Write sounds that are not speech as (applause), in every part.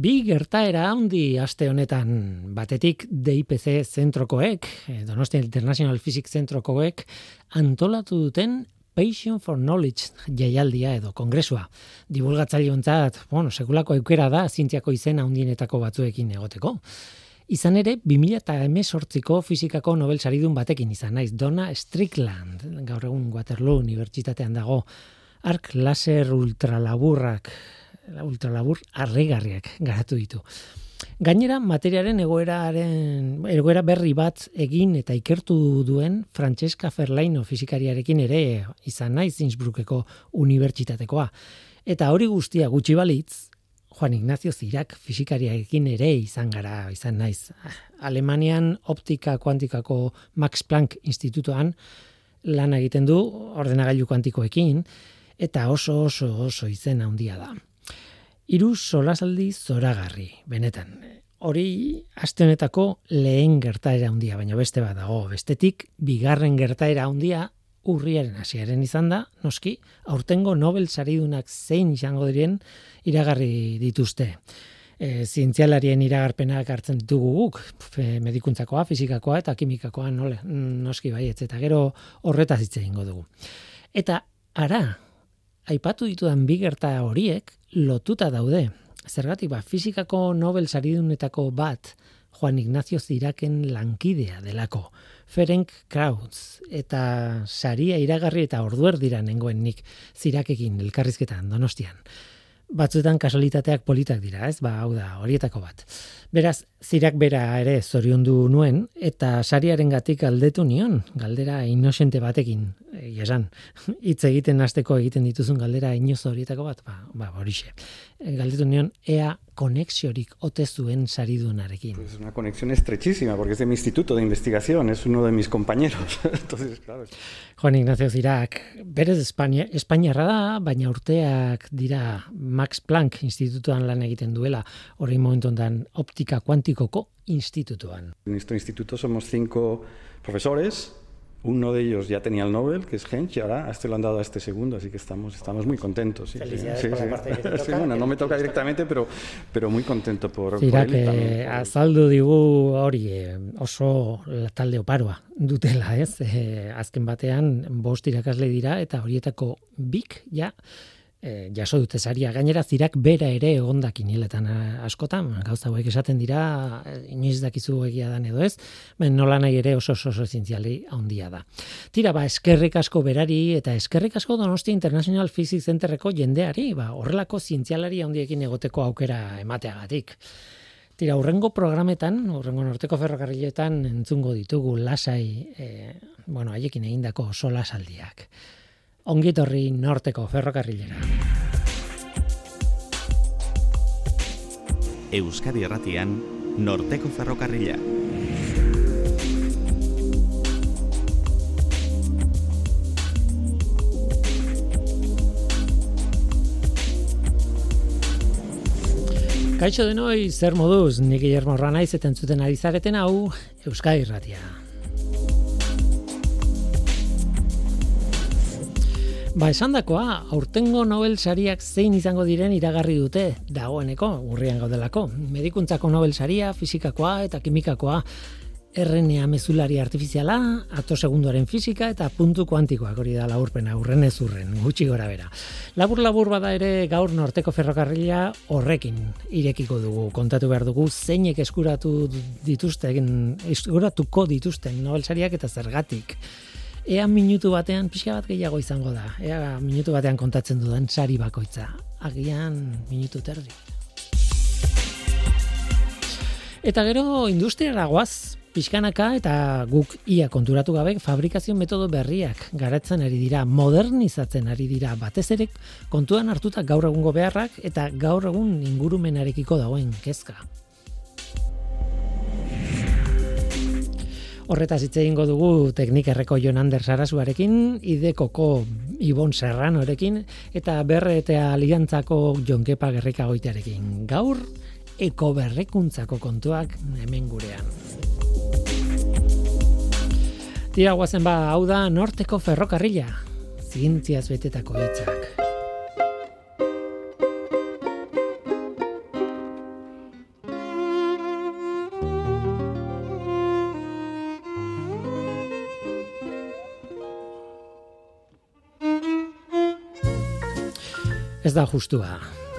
Bi gertaera handi aste honetan batetik DIPC zentrokoek, eh, Donostia International Physics zentrokoek antolatu duten Passion for Knowledge jaialdia edo kongresua. Divulgatzaile hontzat, bueno, sekulako aukera da zientziako izena handienetako batzuekin egoteko. Izan ere, 2018ko fizikako Nobel saridun batekin izan naiz, Donna Strickland, gaur egun Waterloo Unibertsitatean dago, ark laser ultralaburrak ultralabur arregarriak garatu ditu. Gainera, materiaren egoeraren, egoera berri bat egin eta ikertu duen Francesca Ferlaino fizikariarekin ere izan naiz Innsbruckeko unibertsitatekoa. Eta hori guztia gutxi balitz, Juan Ignacio Zirak fizikariarekin ere izan gara, izan naiz. Alemanian optika kuantikako Max Planck institutuan lan egiten du ordenagailu kuantikoekin, eta oso oso oso izena handia da. Hiru solasaldi zoragarri, benetan. Hori aste honetako lehen gertaera handia, baina beste bat dago. Bestetik bigarren gertaera handia urriaren hasiaren izan da, noski, aurtengo Nobel saridunak zein izango diren iragarri dituzte. E, zientzialarien iragarpenak hartzen ditugu guk, medikuntzakoa, fizikakoa eta kimikakoa, nole, noski baietz, eta gero horretaz hitz egingo dugu. Eta ara, aipatu ditudan bi gerta horiek, lotuta daude. Zergatik ba, fizikako Nobel saridunetako bat Juan Ignacio Ziraken lankidea delako. Ferenc Krautz eta saria iragarri eta orduer dira nengoen nik zirakekin elkarrizketan donostian. Batzuetan kasualitateak politak dira, ez? Ba, hau da, horietako bat. Beraz, zirak bera ere zoriondu nuen, eta sariaren gatik aldetu nion, galdera inosente batekin, esan, (laughs) hitz egiten hasteko egiten dituzun galdera inoz horietako bat, ba, ba, horixe. Galdetu nion, ea konexiorik ote zuen saridunarekin. Pues una conexión estrechísima, porque es de mi instituto de investigación, es uno de mis compañeros. (laughs) Entonces, claro. Juan Ignacio Zirak, berez Espainia, Espainiarra da, baina urteak dira Max Planck institutuan lan egiten duela, hori momentu ondan optika kuantikoko institutuan. En nuestro instituto somos cinco profesores, Uno de ellos ya tenía el Nobel, que es Hench, y ahora a este lo han dado a este segundo, así que estamos, estamos muy contentos. Sí, Felicidades sí, por sí. la parte que te (laughs) toca. Sí, bueno, no me toca directamente, pero, pero muy contento por, por él. Que azaldu digu hori oso talde oparoa dutela, ez? Eh, azken batean, bost irakasle dira, eta horietako bik, ja, e, jaso dute saria. Gainera zirak bera ere egonda kinieletan eh, askotan gauza hauek esaten dira eh, inoiz dakizu egia dan edo ez ben nola nahi ere oso oso oso zientziali handia da. Tira ba eskerrik asko berari eta eskerrik asko Donostia International Physics Centerreko jendeari ba horrelako zientzialari handiekin egoteko aukera emateagatik. Tira, urrengo programetan, urrengo norteko ferrokarriletan entzungo ditugu lasai, e, bueno, haiekin egindako sola saldiak ongitorri norteko ferrokarrilera. Euskadi Erratian, norteko ferrokarrila. Kaixo denoi, zer moduz, nik Guillermo Ranaiz eta entzuten ari zareten hau Euskadi Irratia. Ba, esan dakoa, aurtengo Nobel sariak zein izango diren iragarri dute, dagoeneko, urrian gaudelako. Medikuntzako Nobel saria, fizikakoa eta kimikakoa, RNA mezulari artifiziala, ato segundoaren fizika eta puntu kuantikoak hori da laurpena, urren ez urren, gutxi gora bera. Labur-labur bada ere gaur norteko ferrokarrila horrekin irekiko dugu, kontatu behar dugu, zeinek eskuratu dituzten, eskuratuko dituzten Nobel sariak eta zergatik ea minutu batean pixka bat gehiago izango da. Ea minutu batean kontatzen dudan sari bakoitza. Agian minutu terdi. Eta gero industriara goaz, pixkanaka eta guk ia konturatu gabe fabrikazio metodo berriak garatzen ari dira, modernizatzen ari dira, batez ere kontuan hartuta gaur egungo beharrak eta gaur egun ingurumenarekiko dagoen kezka. Horretaz hitz egingo dugu teknikerreko Jon Ander Sarasuarekin, idekoko Ibon Serranorekin eta berre eta aliantzako Jon Kepa Gerrika goitearekin. Gaur, eko berrekuntzako kontuak hemen gurean. Tira guazen ba, hau da norteko ferrokarrila, zientziaz betetako hitzak. Ez da justua.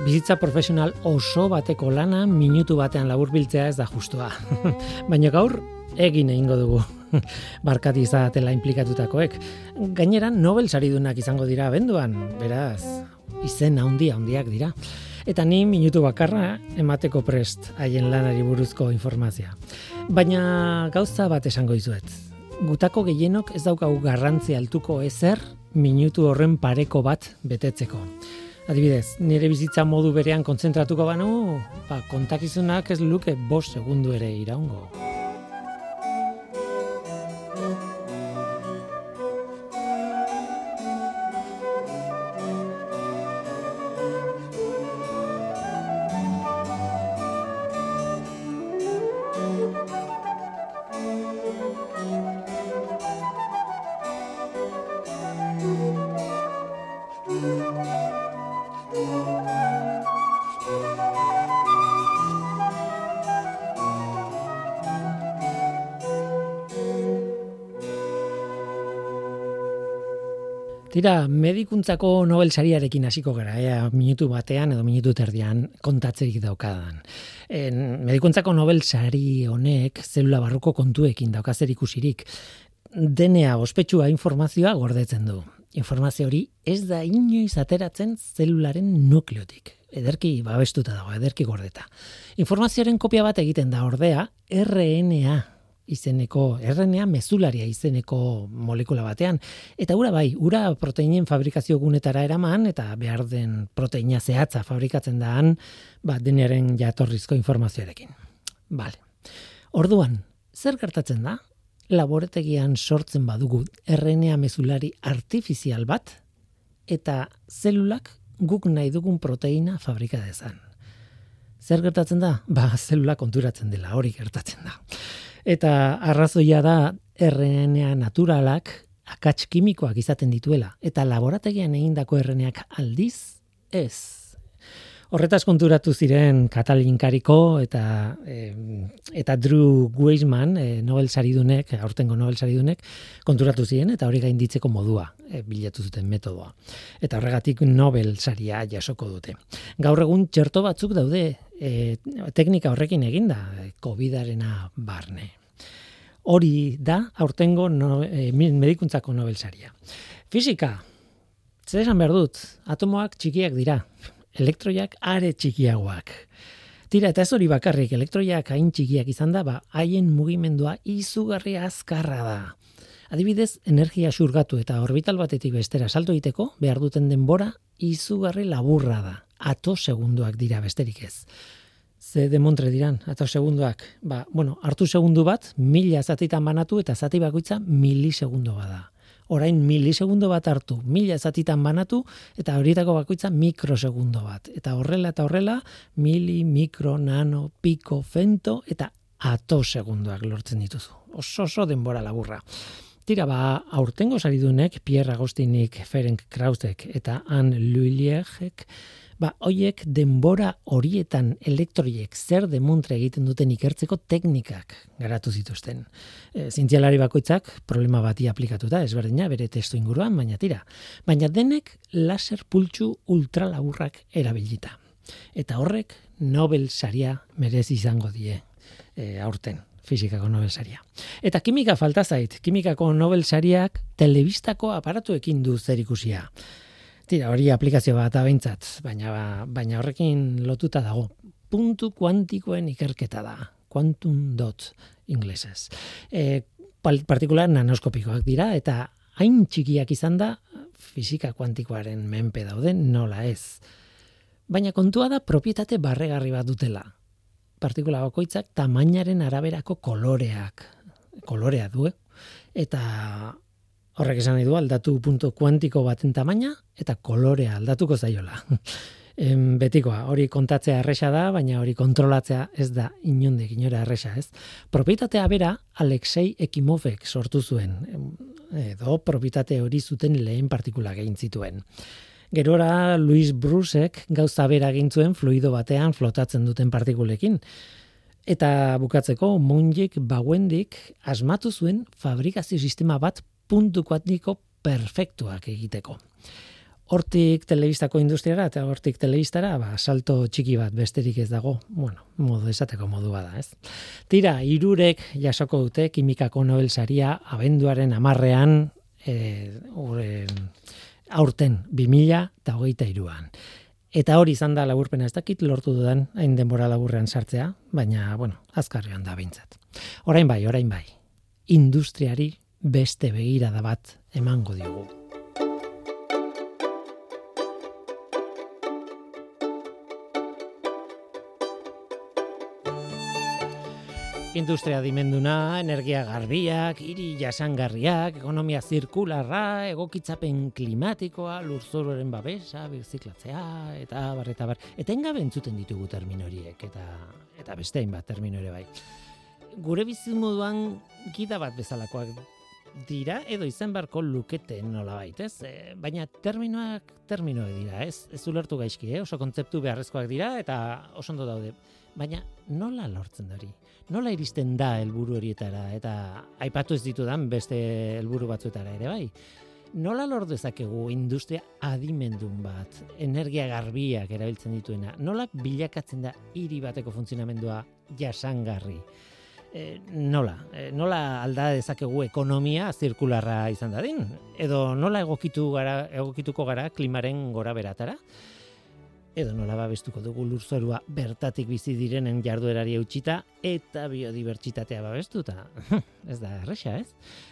Bizitza profesional oso bateko lana minutu batean laburbiltzea ez da justua. (laughs) Baina gaur egin egingo dugu. (laughs) Barkati izatela implikatutakoek. Gainera Nobel saridunak izango dira abenduan, beraz, izen handia handiak dira. Eta ni minutu bakarra emateko prest haien lanari buruzko informazioa. Baina gauza bat esango dizuet. Gutako gehienok ez daukagu garrantzi altuko ezer minutu horren pareko bat betetzeko. Adibidez, nire bizitza modu berean kontzentratuko banu, ba, kontakizunak ez luke bost segundu ere iraungo. Tira, medikuntzako Nobel sariarekin hasiko gara, ea, minutu batean edo minutu terdian kontatzeik daukadan. En, medikuntzako Nobel sari honek zelula barruko kontuekin daukazer ikusirik. Denea ospetsua informazioa gordetzen du. Informazio hori ez da inoiz ateratzen zelularen nukleotik. Ederki babestuta dago, ederki gordeta. Informazioaren kopia bat egiten da ordea, RNA izeneko, RNA mezularia izeneko molekula batean. Eta ura bai, ura proteinen fabrikazio gunetara eraman, eta behar den proteina zehatza fabrikatzen daan, ba, denaren jatorrizko informazioarekin. Bale. Orduan, zer gertatzen da? Laboretegian sortzen badugu RNA mezulari artifizial bat, eta zelulak guk nahi dugun proteina fabrika dezan. Zer gertatzen da? Ba, zelula konturatzen dela, hori gertatzen da. Eta arrazoia da RNA naturalak akats kimikoak izaten dituela eta laborategian egindako RNAak aldiz ez. Horretaz konturatu ziren Katalin Kariko eta eta Drew Weissman, e, Nobel saridunek, aurtengo Nobel saridunek konturatu ziren eta hori gainditzeko modua e, bilatu zuten metodoa. Eta horregatik Nobel saria jasoko dute. Gaur egun txerto batzuk daude e, teknika horrekin eginda, COVIDarena barne. Hori da aurtengo no, e, medikuntzako Nobelsaria. Fisika, zer esan behar dut, atomoak txikiak dira, elektroiak are txikiagoak. Tira, eta ez hori bakarrik, elektroiak hain txikiak izan da, ba, haien mugimendua izugarri azkarra da. Adibidez, energia xurgatu eta orbital batetik bestera salto egiteko, behar duten denbora izugarri laburra da ato segunduak dira besterik ez. Ze demontre diran, ato segunduak. Ba, bueno, hartu segundu bat, mila zatitan banatu eta zati bakoitza milisegundo bada. Orain milisegundo bat hartu, mila zatitan banatu eta horietako bakoitza mikrosegundo bat. Eta horrela eta horrela, mili, mikro, nano, piko, fento eta ato segunduak lortzen dituzu. Oso oso denbora laburra. Tira ba, aurtengo saridunek, Pierre Agostinik, Ferenc Krausek eta Anne Lulliegek, ba, hoiek denbora horietan elektroiek zer demontre egiten duten ikertzeko teknikak garatu zituzten. E, Zintzialari bakoitzak problema bati aplikatuta, ezberdina, bere testu inguruan, baina tira. Baina denek laser pultsu ultralaburrak erabilita. Eta horrek Nobel saria merez izango die e, aurten fizikako Nobel saria. Eta kimika falta zait, kimikako Nobel sariak telebistako aparatuekin du zer ikusia. Tira, hori aplikazio bat abeintzat, baina baina horrekin lotuta dago. Puntu kuantikoen ikerketa da. Quantum dot inglesez. E, partikular nanoskopikoak dira eta hain txikiak izan da fisika kuantikoaren menpe dauden nola ez. Baina kontua da propietate barregarri bat dutela. Partikula bakoitzak tamainaren araberako koloreak kolorea du eta Horrek esan nahi du aldatu punto kuantiko baten tamaina eta kolorea aldatuko zaiola. (laughs) em, betikoa, hori kontatzea erresa da, baina hori kontrolatzea ez da inondik inora erresa, ez? Propietatea bera Alexei Ekimovek sortu zuen, edo propietate hori zuten lehen partikula gehin zituen. Gerora Louis Brusek gauza bera egin zuen fluido batean flotatzen duten partikulekin. Eta bukatzeko, Monjik Bawendik asmatu zuen fabrikazio sistema bat puntu kuantiko perfektuak egiteko. Hortik telebistako industriara eta hortik telebistara, ba, salto txiki bat besterik ez dago, bueno, modu esateko modu bada, ez? Tira, irurek jasoko dute kimikako Nobel saria abenduaren amarrean, e, ure, aurten, 2000 eta hogeita iruan. Eta hori izan da laburpena ez dakit lortu dudan hain denbora laburrean sartzea, baina, bueno, azkarrean da bintzat. Orain bai, orain bai, industriari beste begirada bat emango diogu. Industria dimenduna, energia garbiak, hiri jasangarriak, ekonomia zirkularra, egokitzapen klimatikoa, lurzoruaren babesa, birziklatzea, eta bar, eta bar. Eta entzuten ditugu termin horiek, eta, eta beste bat termin ere bai. Gure bizimoduan gida bat bezalakoak dira, edo izan barko lukete nola baita, ez? E, baina terminoak terminoak dira, ez? Ez ulertu gaizki, eh? oso kontzeptu beharrezkoak dira, eta oso ondo daude. Baina nola lortzen hori? nola iristen da helburu horietara eta aipatu ez ditudan beste helburu batzuetara ere bai. Nola lor dezakegu industria adimendun bat, energia garbiak erabiltzen dituena, nola bilakatzen da hiri bateko funtzionamendua jasangarri? E, nola, e, nola alda dezakegu ekonomia zirkularra izan dadin? Edo nola egokitu gara, egokituko gara klimaren gora beratara? edo nola babestuko dugu lurzorua bertatik bizi direnen jarduerari eutxita eta biodibertsitatea babestuta. (laughs) ez da erresa, ez?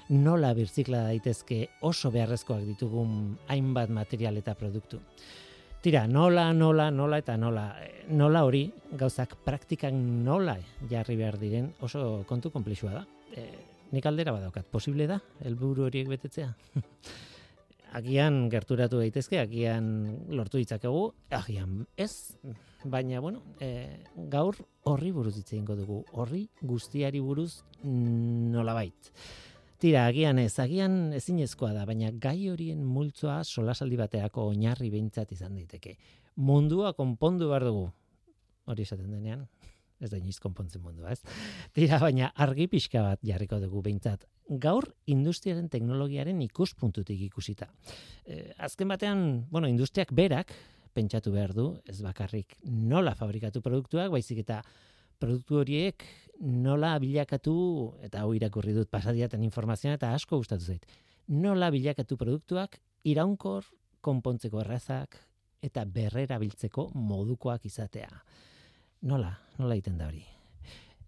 Nola birzikla daitezke oso beharrezkoak ditugun hainbat material eta produktu. Tira, nola, nola, nola eta nola. Nola hori, gauzak praktikan nola jarri behar diren oso kontu konplexua da. E, nik aldera badaukat, posible da, helburu horiek betetzea? (laughs) agian gerturatu daitezke, agian lortu ditzakegu, agian ez, baina bueno, e, gaur horri buruz hitze dugu, horri guztiari buruz nolabait. Tira, agian ez, agian ezinezkoa da, baina gai horien multzoa solasaldi bateako oinarri behintzat izan daiteke. Mundua konpondu behar dugu. Hori esaten denean, ez da iniz konpontzen mundua, ez? Tira, baina argi pixka bat jarriko dugu behintzat gaur industriaren teknologiaren ikuspuntutik ikusita. E, azken batean, bueno, industriak berak pentsatu behar du, ez bakarrik nola fabrikatu produktuak, baizik eta produktu horiek nola bilakatu, eta hau irakurri dut pasadiaten informazioa eta asko gustatu zait, nola bilakatu produktuak iraunkor konpontzeko errazak eta berrera biltzeko modukoak izatea. Nola, nola egiten da hori?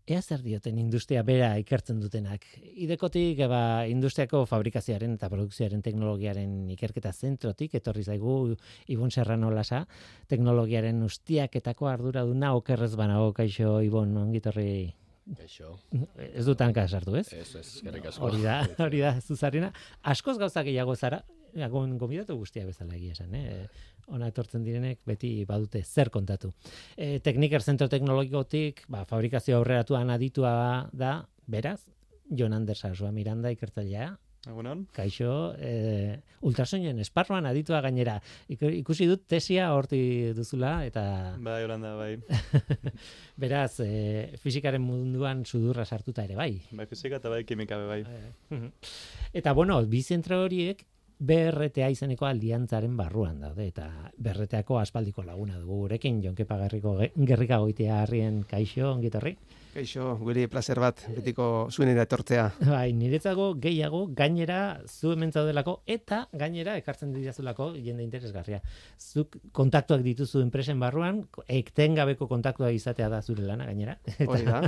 Ea zer dioten industria bera ikertzen dutenak. Idekotik, eba, industriako fabrikazioaren eta produkzioaren teknologiaren ikerketa zentrotik, etorri zaigu Ibon Serrano lasa, teknologiaren ustiaketako ardura duna okerrez banago, kaixo Ibon, ongitorri Kaixo. Ez dut tanka sartu, ez? Ez, ez, asko. Hori da, hori da, zuzarena. Askoz gauzak gehiago zara, Agon gomidatu guztia bezala egia esan, eh? ona etortzen direnek beti badute zer kontatu. E, tekniker zentro teknologikotik, ba, fabrikazio aurreratuan aditua da, beraz, Jon Anders Arzua Miranda ikertzailea, Egunon. Kaixo, e, ultrasoinen esparruan aditua gainera. Ikusi dut tesia horti duzula eta... Bai, Holanda, bai. (laughs) Beraz, e, fizikaren munduan sudurra sartuta ere bai. Bai, fizika eta bai kimika bai. Eta bueno, bi zentro horiek BRTA izeneko aldiantzaren barruan daude eta berreteako aspaldiko laguna dugu gurekin Jonke Pagarriko gerrika goitea harrien kaixo ongitorri. Kaixo, guri placer bat betiko zuen etortzea. Bai, niretzako gehiago gainera zu hemen zaudelako eta gainera ekartzen didazulako jende interesgarria. Zuk kontaktuak dituzu enpresen barruan, ektengabeko kontaktua izatea da zure lana gainera. (laughs) Eta,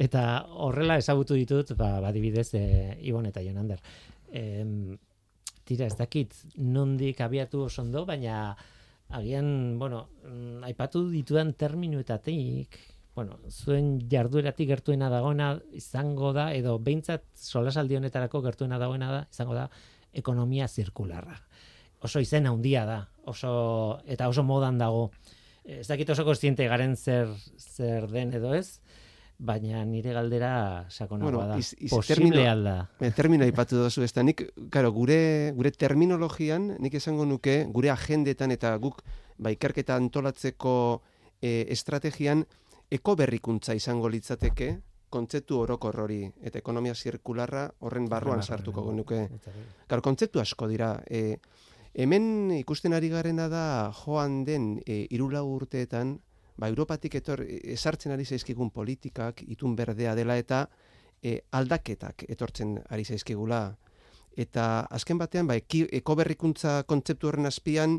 eta horrela ezagutu ditut, ba, badibidez, e, Ibon eta Jonander. Em, tira ez dakit nondik abiatu osondo, baina agian, bueno, mm, aipatu ditudan terminuetatik, bueno, zuen jardueratik gertuena dagoena izango da, edo behintzat solasaldi honetarako gertuena dagoena da, izango da, ekonomia zirkularra. Oso izena handia da, oso, eta oso modan dago. Ez dakit oso kostiente garen zer, zer den edo ez, baina nire galdera sakonagoa bueno, da. Iz, iz Posible alda. Eh, termino ipatu dozu, ez da, nik, karo, gure, gure terminologian, nik esango nuke, gure agendetan eta guk, ba, ikerketa antolatzeko e, estrategian, eko berrikuntza izango litzateke, kontzeptu orokor hori eta ekonomia zirkularra horren barruan sartuko nuke. Karo, kontzeptu asko dira, e, Hemen ikusten ari garena da joan den e, irula urteetan, ba, Europatik etor, esartzen ari zaizkigun politikak, itun berdea dela eta e, aldaketak etortzen ari zaizkigula. Eta azken batean, ba, eki, ekoberrikuntza kontzeptu horren azpian,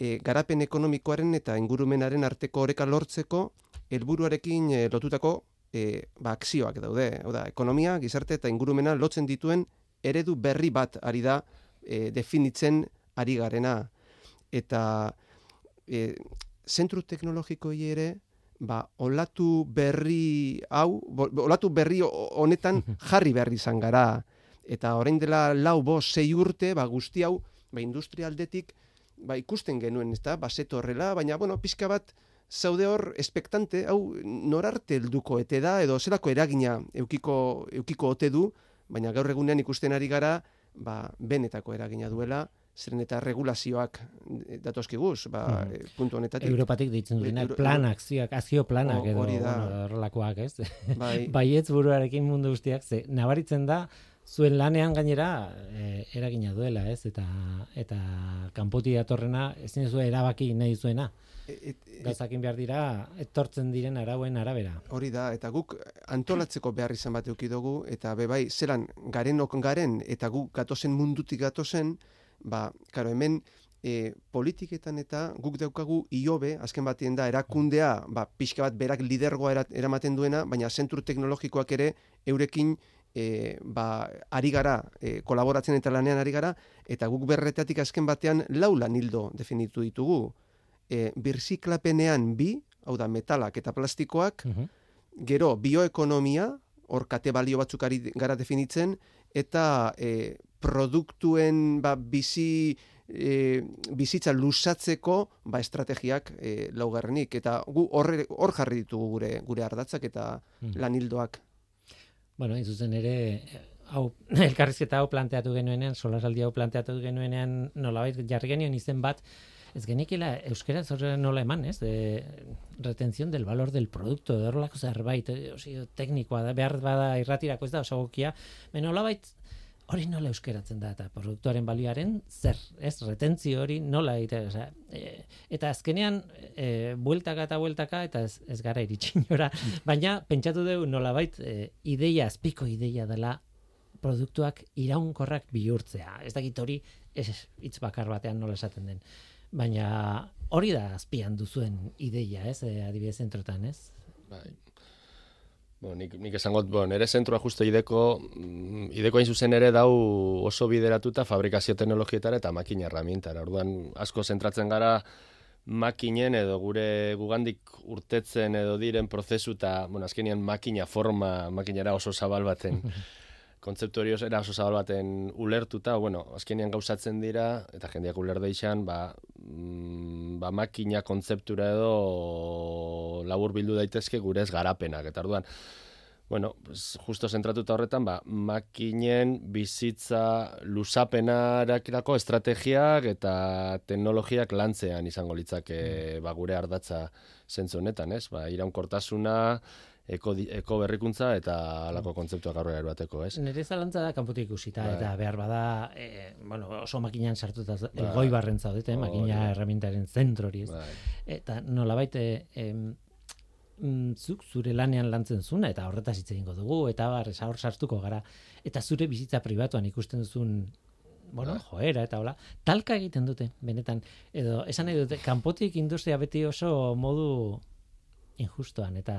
e, garapen ekonomikoaren eta ingurumenaren arteko oreka lortzeko, helburuarekin e, lotutako e, ba, akzioak daude. Hau da, ekonomia, gizarte eta ingurumena lotzen dituen eredu berri bat ari da e, definitzen ari garena. Eta e, zentru teknologikoi ere, ba, olatu berri hau, olatu berri ho- honetan (laughs) jarri behar izan gara. Eta orain dela lau bo sei urte, ba, guzti hau, ba, industrialdetik, ba, ikusten genuen, ez da, ba, zeto horrela, baina, bueno, pixka bat, zaude hor, espektante, hau, norarte helduko ete da, edo zelako eragina eukiko, eukiko ote du, baina gaur egunean ikusten ari gara, ba, benetako eragina duela, zeren eta regulazioak datozkiguz, ba, Mhm. eh, puntu honetatik. Europatik deitzen dutenak, Euro- planak, zioak, azio planak Ho- edo, hori da. bueno, horrelakoak, ez? (laughs) Bai, Baietz buruarekin mundu guztiak, ze nabaritzen da, zuen lanean gainera e, eragina duela, ez? Eta eta kanpoti datorrena ezin duzu erabaki nahi zuena. et, et, Gauzakin behar dira etortzen diren arauen arabera. Hori da, eta guk antolatzeko behar izan bat eduki dugu, eta be bai, zelan garenok garen, eta guk gatozen mundutik gatozen, ba, karo, hemen e, politiketan eta guk daukagu iobe, azken batien da, erakundea, ba, pixka bat berak lidergoa era- eramaten duena, baina zentru teknologikoak ere eurekin e, ba, ari gara, e, kolaboratzen eta lanean ari gara, eta guk berretatik azken batean lau lanildo definitu ditugu. E, birziklapenean bi, hau da, metalak eta plastikoak, Mhm. Gero, bioekonomia, hor kate balio batzuk ari gara definitzen, eta e, produktuen ba, bizi, e, bizitza lusatzeko ba, estrategiak e, laugarrenik. Eta gu horre- hor jarri ditugu gure, gure ardatzak eta Mhm. lanildoak. Bueno, hain zuzen ere, hau, (laughs) elkarrizketa hau planteatu genuenean, solasaldi hau planteatu genuenean, nolabait jarri genioen izen bat, ez genikela euskera zorre nola eman, ez? De, retención del valor del producto, edo horrelako zerbait, eh, osi, teknikoa da, behar bada irratirako ez da, oso gokia, baina nolabait, hori nola euskeratzen da, eta produktuaren balioaren zer, ez? Retentzio hori nola egite, osea, e, eta azkenean, e, bueltaka eta bueltaka, eta ez, ez gara iritsinora, baina pentsatu dugu nolabait e, ideia, azpiko ideia dela produktuak iraunkorrak bihurtzea. Ez dakit hori ez hitz bakar batean nola esaten den. Baina hori da azpian duzuen ideia, ez? E, adibidez zentrotan, ez? Bai. Bo, nik, nik esangot, bo, nere zentrua justo ideko, mm, ideko hain zuzen ere dau oso bideratuta fabrikazio teknologietara eta makina herramientara. Orduan, asko zentratzen gara makinen edo gure gugandik urtetzen edo diren prozesu eta, bueno, azkenian makina forma, makinera oso zabal baten (laughs) kontzeptu hori era oso zabal baten ulertuta, bueno, azkenean gauzatzen dira, eta jendeak uler deixan, ba, mm, ba makina kontzeptura edo labur bildu daitezke gure ez garapenak. Eta orduan, bueno, pues, justo zentratuta horretan, ba, makinen bizitza luzapenarakirako estrategiak eta teknologiak lantzean izango litzake ba, gure ardatza zentzu honetan, ez? Ba, iraunkortasuna, eko, eko berrikuntza eta halako kontzeptuak aurrera bateko, ez? Nire zalantza da kanpotik ikusita, Bai. eta behar bada, e, bueno, oso makinan sartuta Bai. elgoi barren zaudete, Hori makina da. erramintaren zentro hori, ez? Bai. Eta nolabait e, mm, zuk zure lanean lantzen zuna eta horretaz hitz egingo dugu eta bar hor sartuko gara eta zure bizitza pribatuan ikusten duzun bueno, Bai. joera eta hola, talka egiten dute, benetan. Edo, esan nahi dute, kanpotik industria beti oso modu injustoan eta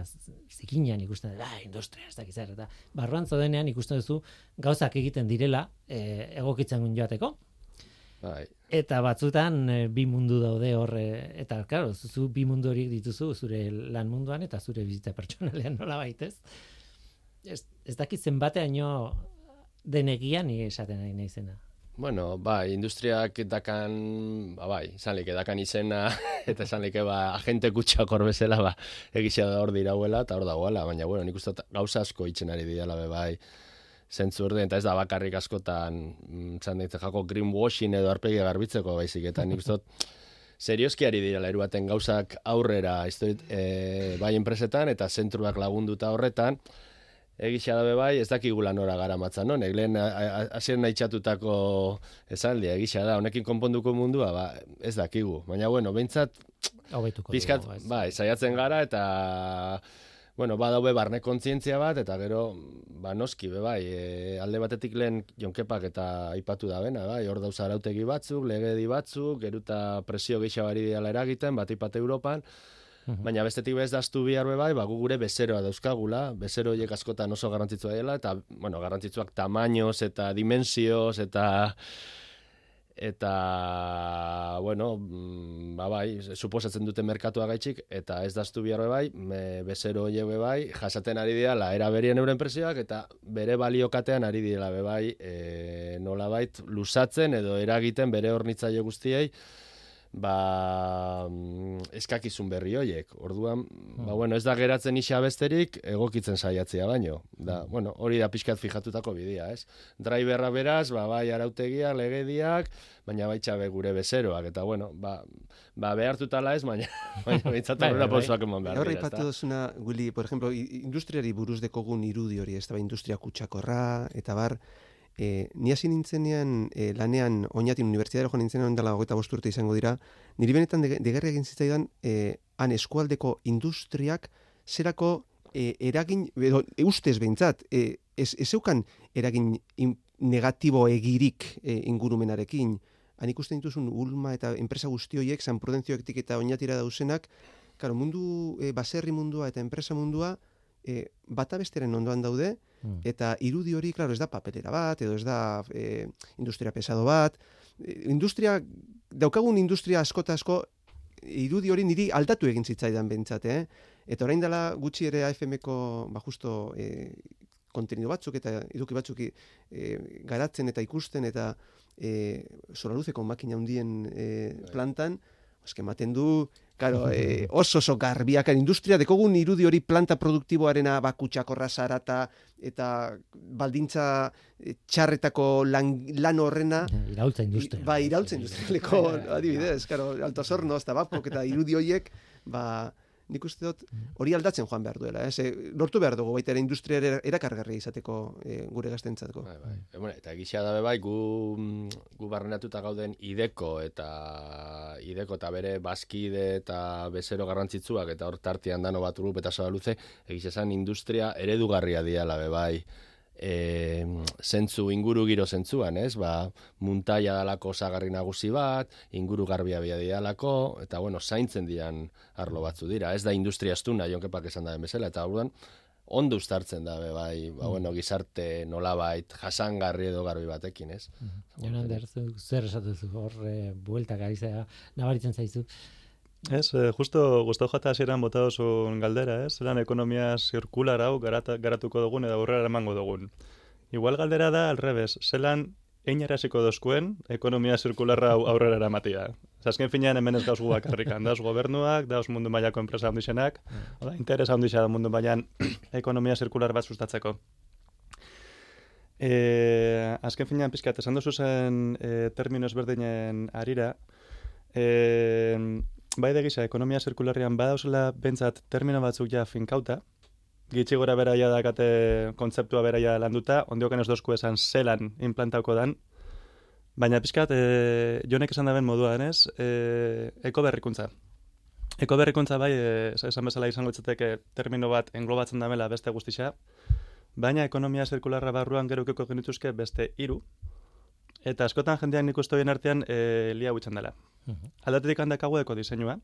zikinean ikusten dut, ah, industria, ez dakiz eta barruan zaudenean ikusten duzu gauzak egiten direla e, egokitzen joateko, Bai. Eta batzutan e, bi mundu daude hor e, eta claro, zu bi mundu horiek dituzu zure lan munduan eta zure bizitza pertsonalean (laughs) nola baitez. Ez, ez dakit zenbateaino denegia ni esaten nahi naizena. Bueno, bai, industriak dakan, ba, bai, izan like dakan izena, (laughs) eta esan like, ba, agente kutsak hor bezala, ba, egizia da hor dirauela, eta hor dagoela, baina, bueno, nik uste gauza asko itzen ari dira, be, bai, zentzu orden, eta ez da bakarrik askotan, mm, zan daitze jako greenwashing edo arpegi garbitzeko baizik, eta nik uste serioski ari dira leru baten gauzak aurrera, dut, e, bai enpresetan, eta zentruak lagunduta horretan, egisa dabe bai, ez dakigula nora gara matzan, no? Nek lehen hasien itxatutako esaldia, egisa da, honekin konponduko mundua, ba, ez dakigu. Baina, bueno, behintzat, Hobetuko pizkat, dugu, bai, saiatzen gara, eta, bueno, badaube barne kontzientzia bat, eta gero, ba, noski, be, bai, e, alde batetik lehen jonkepak eta aipatu da bena, bai, hor dauza arautegi batzuk, legedi batzuk, geruta presio gehiago ari dela eragiten, bat ipate Europan, Baina bestetik bez daztu bihar bai, ba, gu gure bezeroa dauzkagula, bezero horiek askotan oso garrantzitsua dela, eta, bueno, garrantzitsuak tamainoz eta dimensioz eta eta bueno, mm, ba bai, suposatzen dute merkatua gaitxik eta ez daztu bihar bai, me, bezero horiek be bai, jasaten ari dira era berien euren presioak eta bere baliokatean ari dira be bai, e, nolabait lusatzen edo eragiten bere hornitzaile guztiei ba, mm, eskakizun berri hoiek. Orduan, ba, bueno, ez da geratzen isa besterik egokitzen saiatzea baino. Da, bueno, hori da pixkat fijatutako bidea, ez? Driverra beraz, ba, bai arautegiak, legediak, baina baitxa be gure bezeroak, eta bueno, ba, ba behartutala ez, baina, (laughs) baina (laughs) bintzat Bai, horrela bai, bai. pausoak eman behar ipatu ezta? duzuna, Willy, por ejemplo, industriari buruz dekogun irudi hori, ez da, industria kutsakorra, eta bar, e, ni hasi nintzenean e, lanean oinatin unibertsitatera joan nintzenean dela hogeita bost urte izango dira, niri benetan de, degerri egin zitzaidan e, han eskualdeko industriak zerako e, eragin, edo, e, ustez behintzat, e, ez, ez zeukan eragin in, negatibo egirik e, ingurumenarekin, han ikusten dituzun ulma eta enpresa guzti horiek, San Prudentzioetik eta oinatira dauzenak, Claro, mundu, e, baserri mundua eta enpresa mundua e, bata besteren ondoan daude, Mm. eta irudi hori, claro, ez da papelera bat, edo ez da e, industria pesado bat. E, industria, daukagun industria asko asko, irudi hori niri aldatu egin zitzaidan bentsat, eh? Eta orain dela gutxi ere AFM-ko, ba, justo, e, kontenido batzuk eta eduki batzuk e, garatzen eta ikusten eta e, solaruzeko makina handien e, plantan, eske ematen du, Claro, eh, oso oso garbiak. Industria dekogun irudi hori planta produktiboarena bakutsakorra zarata eta baldintza eh, txarretako lan, lan horrena. Iraultza industria. Ba, iraultzen industrialeko adibidez, claro, alto sorno, eta bapok eta irudi hoiek, ba, nik uste dut hori aldatzen joan behar duela, eh? Ze, lortu behar dugu baita ere industria erakargarria izateko eh, gure gaztentzatko. Bai, bai. E, bueno, eta gisa dabe bai, gu, mm, gu barrenatuta gauden ideko eta ideko eta bere bazkide eta bezero garrantzitsuak eta hor tartean dano bat urup eta zabaluze, egiz esan industria eredugarria diala be bai e, zentzu, inguru giro zentzuan, ez? Ba, muntaia dalako osagarri nagusi bat, inguru garbia bia dialako, eta bueno, zaintzen dian arlo batzu dira. Ez da industria astuna, jonkepak esan daren bezala, eta orduan, ondo ustartzen da, be, bai, ba, bueno, gizarte nolabait, jasangarri edo garbi batekin, ez? Jon Ander, zu, zer esatu zu hor, e, bueltak ari nabaritzen zaizu. Ez, eh, justo gustau jata hasieran bota duzun galdera, ez? Zeran ekonomia zirkular hau garata, garatuko dugun edo aurrera emango dugun. Igual galdera da, alrebez, zelan einaraziko dozkuen ekonomia zirkularra hau aurrera eramatia. Azken finean hemen ez gauz bakarrikan, dauz gobernuak, dauz mundu mailako enpresa handixenak, oda, interesa handixa da mundu mailan (clears throat) ekonomia zirkular bat sustatzeko. E, azken finean pizkat, esan duzu zen e, termino ezberdinen arira, e, bai da gisa, ekonomia zirkularrian badauzela bentsat termino batzuk ja finkauta, gitxi gora bera ja dakate kontzeptua bera ja landuta, ondioken ez dozku esan zelan implantauko dan, baina pizkat, e, jonek esan daben moduan ez, e, ekoberrikuntza. Ekoberrikuntza bai, e, esan bezala izango litzateke termino bat englobatzen damela beste guztixa, baina ekonomia zirkularra barruan gerukeko genituzke beste hiru eta askotan jendean nik uste artean e, lia huitzen dela. Aldatetik handakago eko diseinua.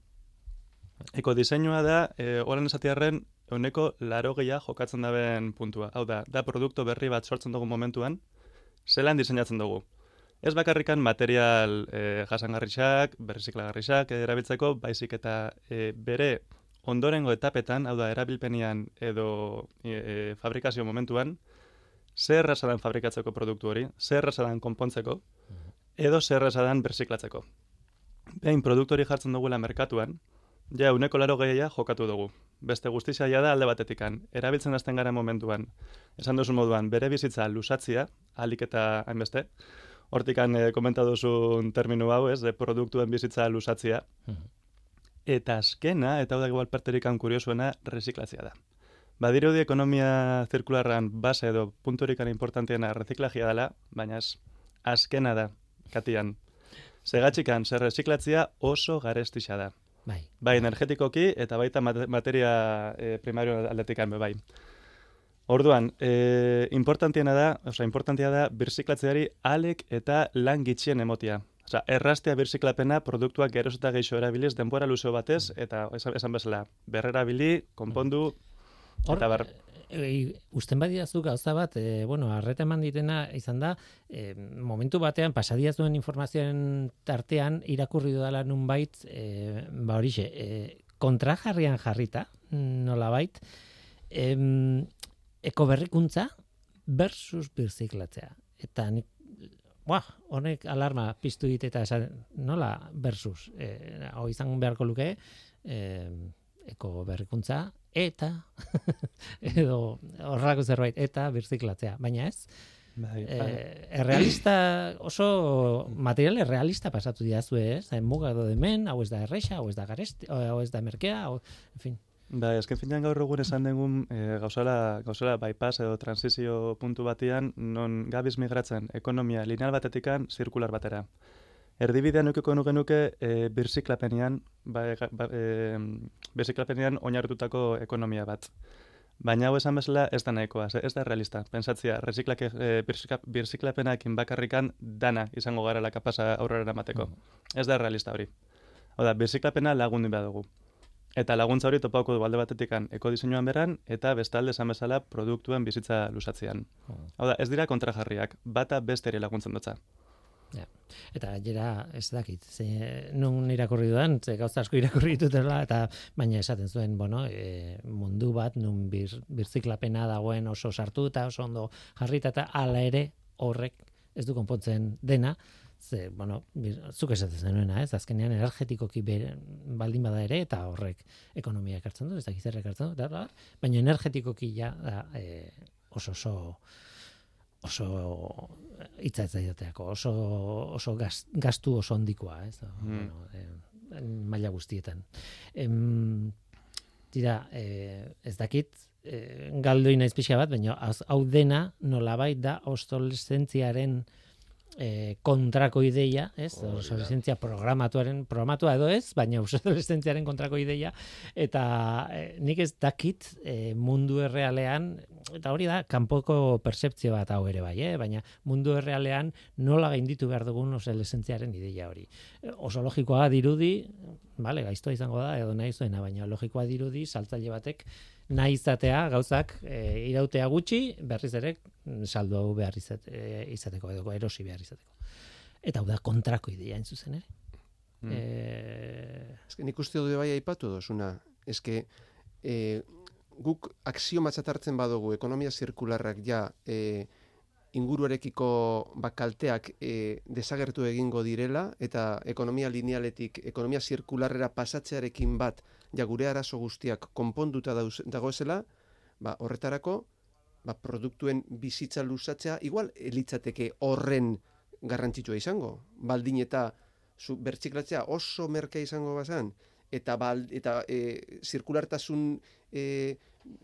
Eko diseinua da, e, oran esatiarren, euneko laro gehiago jokatzen daben puntua. Hau da, da produktu berri bat sortzen dugu momentuan, zelan diseinatzen dugu. Ez bakarrikan material e, jasangarrixak, berriziklagarrixak erabiltzeko, baizik eta e, bere ondorengo etapetan, hau da, erabilpenian edo e, e, fabrikazio momentuan, zer errazadan fabrikatzeko produktu hori, zer errazadan konpontzeko, edo zer errazadan berziklatzeko. Behin produktu hori jartzen dugula merkatuan, ja uneko laro gehiagia jokatu dugu. Beste guztizia ja da alde batetikan, erabiltzen hasten gara momentuan, esan duzu moduan, bere bizitza lusatzia, alik eta hainbeste, hortikan e, komenta duzun terminu hau ez, de produktuen bizitza lusatzia, eta azkena, eta hau da igual perterikan kuriosuena, reziklatzia da. Badirudi ekonomia zirkularran base edo punturikan importantiena reziklagia dela, baina ez azkena da, katian. Segatxikan, zer reziklatzia oso garestixa da. Bai. Bai, energetikoki eta baita mate- materia e, primario aldetikan be bai. Orduan, e, importantiena da, osea, importantia da birziklatzeari alek eta lan gitxien emotia. Osea, errastea birziklapena produktuak geroz eta gehiago erabiliz denbora luzeo batez, eta esan, esan bezala, berrerabili, konpondu, Hor, eta ber, e, usten badiazu gauza bat, e, bueno, arreta eman ditena izan da, e, momentu batean, pasadiaz duen informazioen tartean, irakurri dudala nunbait, e, ba horixe, e, kontrajarrian jarrita, nolabait, em, ekoberrikuntza versus birziklatzea. Eta nik, buah, honek alarma piztu dit eta esan, nola versus, e, hau izan beharko luke, e, eko berrikuntza eta (laughs) edo horrako zerbait eta birziklatzea, baina ez. bai, E, errealista oso material errealista pasatu diazue, ez? Da muga do hemen, hau ez da erresa, hau ez da garesti, hau ez da merkea, hau, en fin. Bai, azken finean gaur egun esan dugun e, gauzala, gauzala bypass edo transizio puntu batian non gabiz migratzen ekonomia lineal batetikan zirkular batera. Erdibidean ukeko nuke e, birziklapenean, ba, e, ba, e, birziklapenean oinarritutako ekonomia bat. Baina hau esan bezala ez da nahikoa, ez da realista. Pentsatzea, reziklake, e, birzikla- birziklapenakin bakarrikan dana izango garela kapasa aurrera eramateko. Ez da realista hori. Hau da, birziklapena lagundu behar dugu. Eta laguntza hori topauko du alde batetikan ekodiseinuan beran, eta bestalde esan bezala produktuen bizitza lusatzean. Hau da, ez dira kontrajarriak, bata besteri laguntzen dutza. Ja. Eta jera, ez dakit, ze, nun irakurri dudan, ze gauza asko irakurri ditutela, eta baina esaten zuen, bueno, e, mundu bat, nun bir, birziklapena dagoen oso sartuta, oso ondo jarrita, eta hala ere horrek ez du konpontzen dena, ze, bueno, bir, zuk esaten zenuena, ez, azkenean energetikoki bere, baldin bada ere, eta horrek ekonomia ekartzen du, ez dakit zer ekartzen du, da, da, baina energetikoki ja da, e, oso oso oso hitza ez oso, oso gastu oso handikoa, ez? Bueno, eh, maila guztietan. Em, tira, eh, ez dakit, eh, galdoi naiz pixka bat, baina hau dena nolabait da obsolescentziaren eh, kontrako ideia, ez? Hori da. Obsolescentzia programatuaren, programatua edo ez, baina (laughs) obsolescentziaren kontrako ideia, eta eh, nik ez dakit eh, mundu errealean, eta hori da, kanpoko percepzio bat hau ere bai, eh? baina mundu errealean nola gainditu behar dugun obsolescentziaren ideia hori. Oso logikoa dirudi, bale, gaiztoa izango da, edo nahi zuena, baina logikoa dirudi, saltzaile batek nahi izatea gauzak e, irautea gutxi, berriz ere saldo behar e, izateko, edo erosi behar izateko. Eta hau da kontrako ideia hain zuzen ere. Mm. Eh, Ez que nik uste dut bai aipatu dozuna. Ez que e, guk aksiomatzat hartzen badugu ekonomia zirkularrak ja e, inguruarekiko bakalteak e, desagertu egingo direla eta ekonomia linealetik ekonomia zirkularrera pasatzearekin bat ja gure arazo guztiak konponduta dauz, dagoezela, ba, horretarako ba, produktuen bizitza luzatzea igual elitzateke horren garrantzitsua izango. Baldin eta zu bertziklatzea oso merkea izango bazan, eta bal, eta e, zirkulartasun e,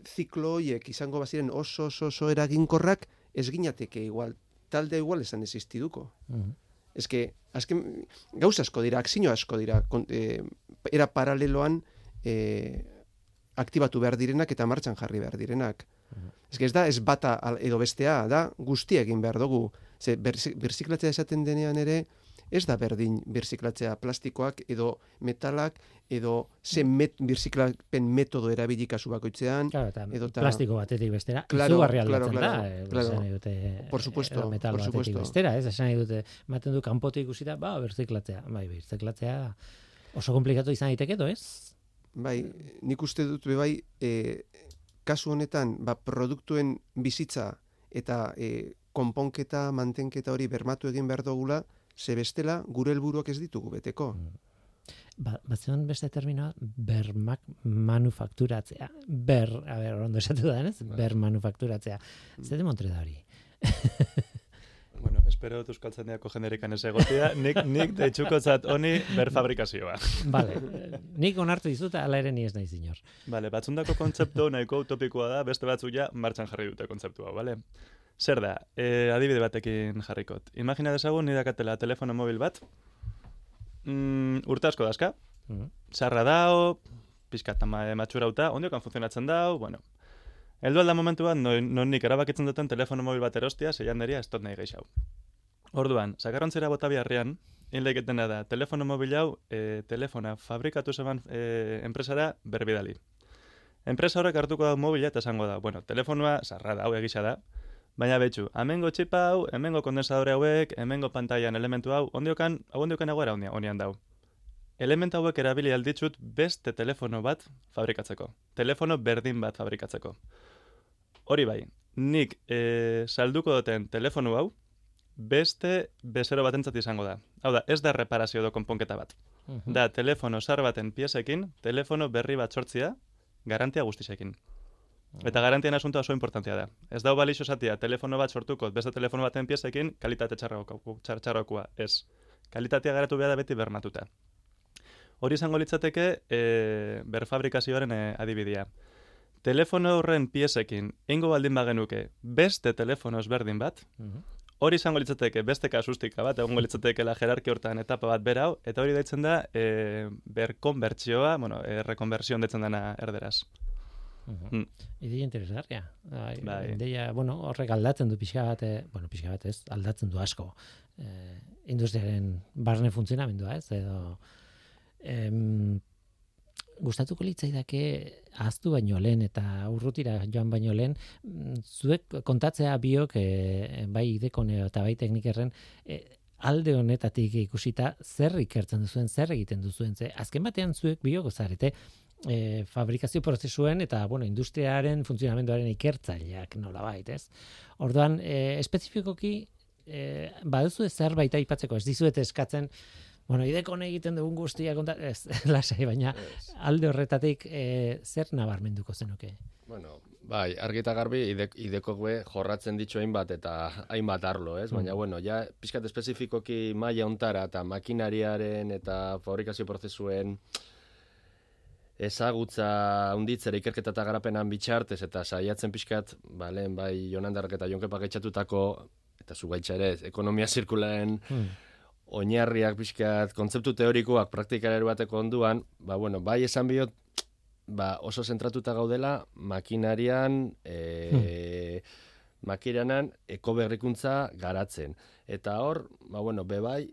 ziklo izango baziren oso oso oso eraginkorrak ez ginateke igual talde igual esan existiduko. mhm. Ez que, azken, gauza asko dira, akzino asko dira, kon, e, era paraleloan e, aktibatu behar direnak eta martxan jarri behar direnak. Ez que ez da, ez bata edo bestea, da guztia egin behar dugu. Ze, berzi- birziklatzea esaten denean ere, ez da berdin birziklatzea plastikoak edo metalak edo ze met, birziklapen metodo erabili kasu bakoitzean. Claro, eta Edota- plastiko batetik bestera, Claro, izugarri claro, claro, da, eh, claro. dute, Por supuesto, edo metal por batetik supuesto. bestera, ez, esan dute, ematen du kanpotik ikusita, ba, birziklatzea, bai, birziklatzea oso komplikatu izan daiteke edo ez? Bai, nik uste dut be bai, e, kasu honetan, ba, produktuen bizitza eta e, konponketa, mantenketa hori bermatu egin behar dugula, ze bestela gure helburuak ez ditugu beteko. Ba, batzen beste terminoa, bermak manufakturatzea. Ber, a ber, ondo esatu da, ez? Ber manufakturatzea. Zer demontre da hori? (laughs) Bueno, espero dut euskaltzen diako jenderikan ez egotia, nik, nik deitxuko zat honi berfabrikazioa. Vale, nik onartu dizut, ala ere ni ez naiz inor. Vale, batzundako kontzeptu nahiko utopikoa da, beste batzuk ja martxan jarri dute kontzeptua, vale? Zer da, e, adibide batekin jarrikot. Imagina dezagun, nidakatela telefono mobil bat, mm, urte asko dazka, Mhm. sarra dao, pizkat ma, matxurauta, ondiokan funtzionatzen dao, bueno. Eldu alda momentu bat, non, non nik erabakitzen duten telefono mobil bat erostia, zeian deria, ez tot nahi geixau. Orduan, sakarrontzera bota biharrian, hil daiketena da, telefono mobil hau, e, telefona fabrikatu zeban e, enpresara berbidali. Enpresa horrek hartuko da mobila eta esango da, bueno, telefonoa sarra da, hau egisa da, baina betxu, hemengo txipa hau, hemengo kondensadore hauek, hemengo pantailan elementu hau, ondiokan, hau ondiokan egoera onia- onian dau. Element hauek erabili alditxut beste telefono bat fabrikatzeko. Telefono berdin bat fabrikatzeko. Hori bai, nik e, salduko duten telefonu hau, beste bezero batentzat izango da. Hau da, ez da reparazio edo konponketa bat. Mhm. Da, telefono zar baten piezekin, telefono berri bat sortzia, garantia guztisekin. Eta garantian asunto oso importantea da. Ez dau balixo esatia, telefono bat sortuko beste telefono baten piezekin, kalitate txarroko- txar, txarrokoa. Ez. Kalitatea garatu behar da beti bermatuta. Hori izango litzateke e, berfabrikazioaren e, adibidea. Telefono horren piezekin, ingo baldin bagenuke, beste telefono ezberdin bat, Mhm. hori izango litzateke beste kasustika bat, egongo litzatekeela jerarkia hortan etapa bat berau, eta hori deitzen da e, berkonbertsioa, bueno, e, rekonbersion deitzen dena erderaz. Mm. Ideia interesgarria. Bai. Ideia, bueno, horrek aldatzen du pixka bat, eh, bueno, pixka bat ez, aldatzen du asko. Eh, industriaren barne funtzionamendua, ez, edo em, gustatuko litzaidake ahaztu baino lehen eta urrutira joan baino lehen mm, zuek kontatzea biok eh, bai idekone eta bai teknikerren eh, alde honetatik ikusita zer ikertzen duzuen, zer egiten duzuen, ze azken batean zuek biok zarete e, fabrikazio prozesuen eta bueno, industriaren funtzionamenduaren ikertzaileak nolabait, ez? Orduan, e, espezifikoki e, baduzu zerbait aipatzeko, ez dizuet eskatzen Bueno, ideko egiten dugun guztia konta, ez, (laughs) lasai, baina alde horretatik e, zer nabarmenduko zenuke? Bueno, bai, argi eta garbi ide, ideko gue jorratzen ditu hainbat eta hainbat arlo, ez? Baina, bueno, ja, pixkat espezifikoki maila ontara eta makinariaren eta fabrikazio prozesuen ezagutza unditzera ikerketa eta garapenan bitxartez eta saiatzen pixkat, ba, lehen bai Jonandarrak eta Jonkepak etxatutako eta zu ere, ekonomia zirkularen Hmm. oinarriak pixkat, kontzeptu teorikoak praktikara bateko onduan, ba, bueno, bai esan biot, ba, oso zentratuta gaudela makinarian, e, makinanan ekoberrikuntza garatzen. Eta hor, ba, bueno, bebai,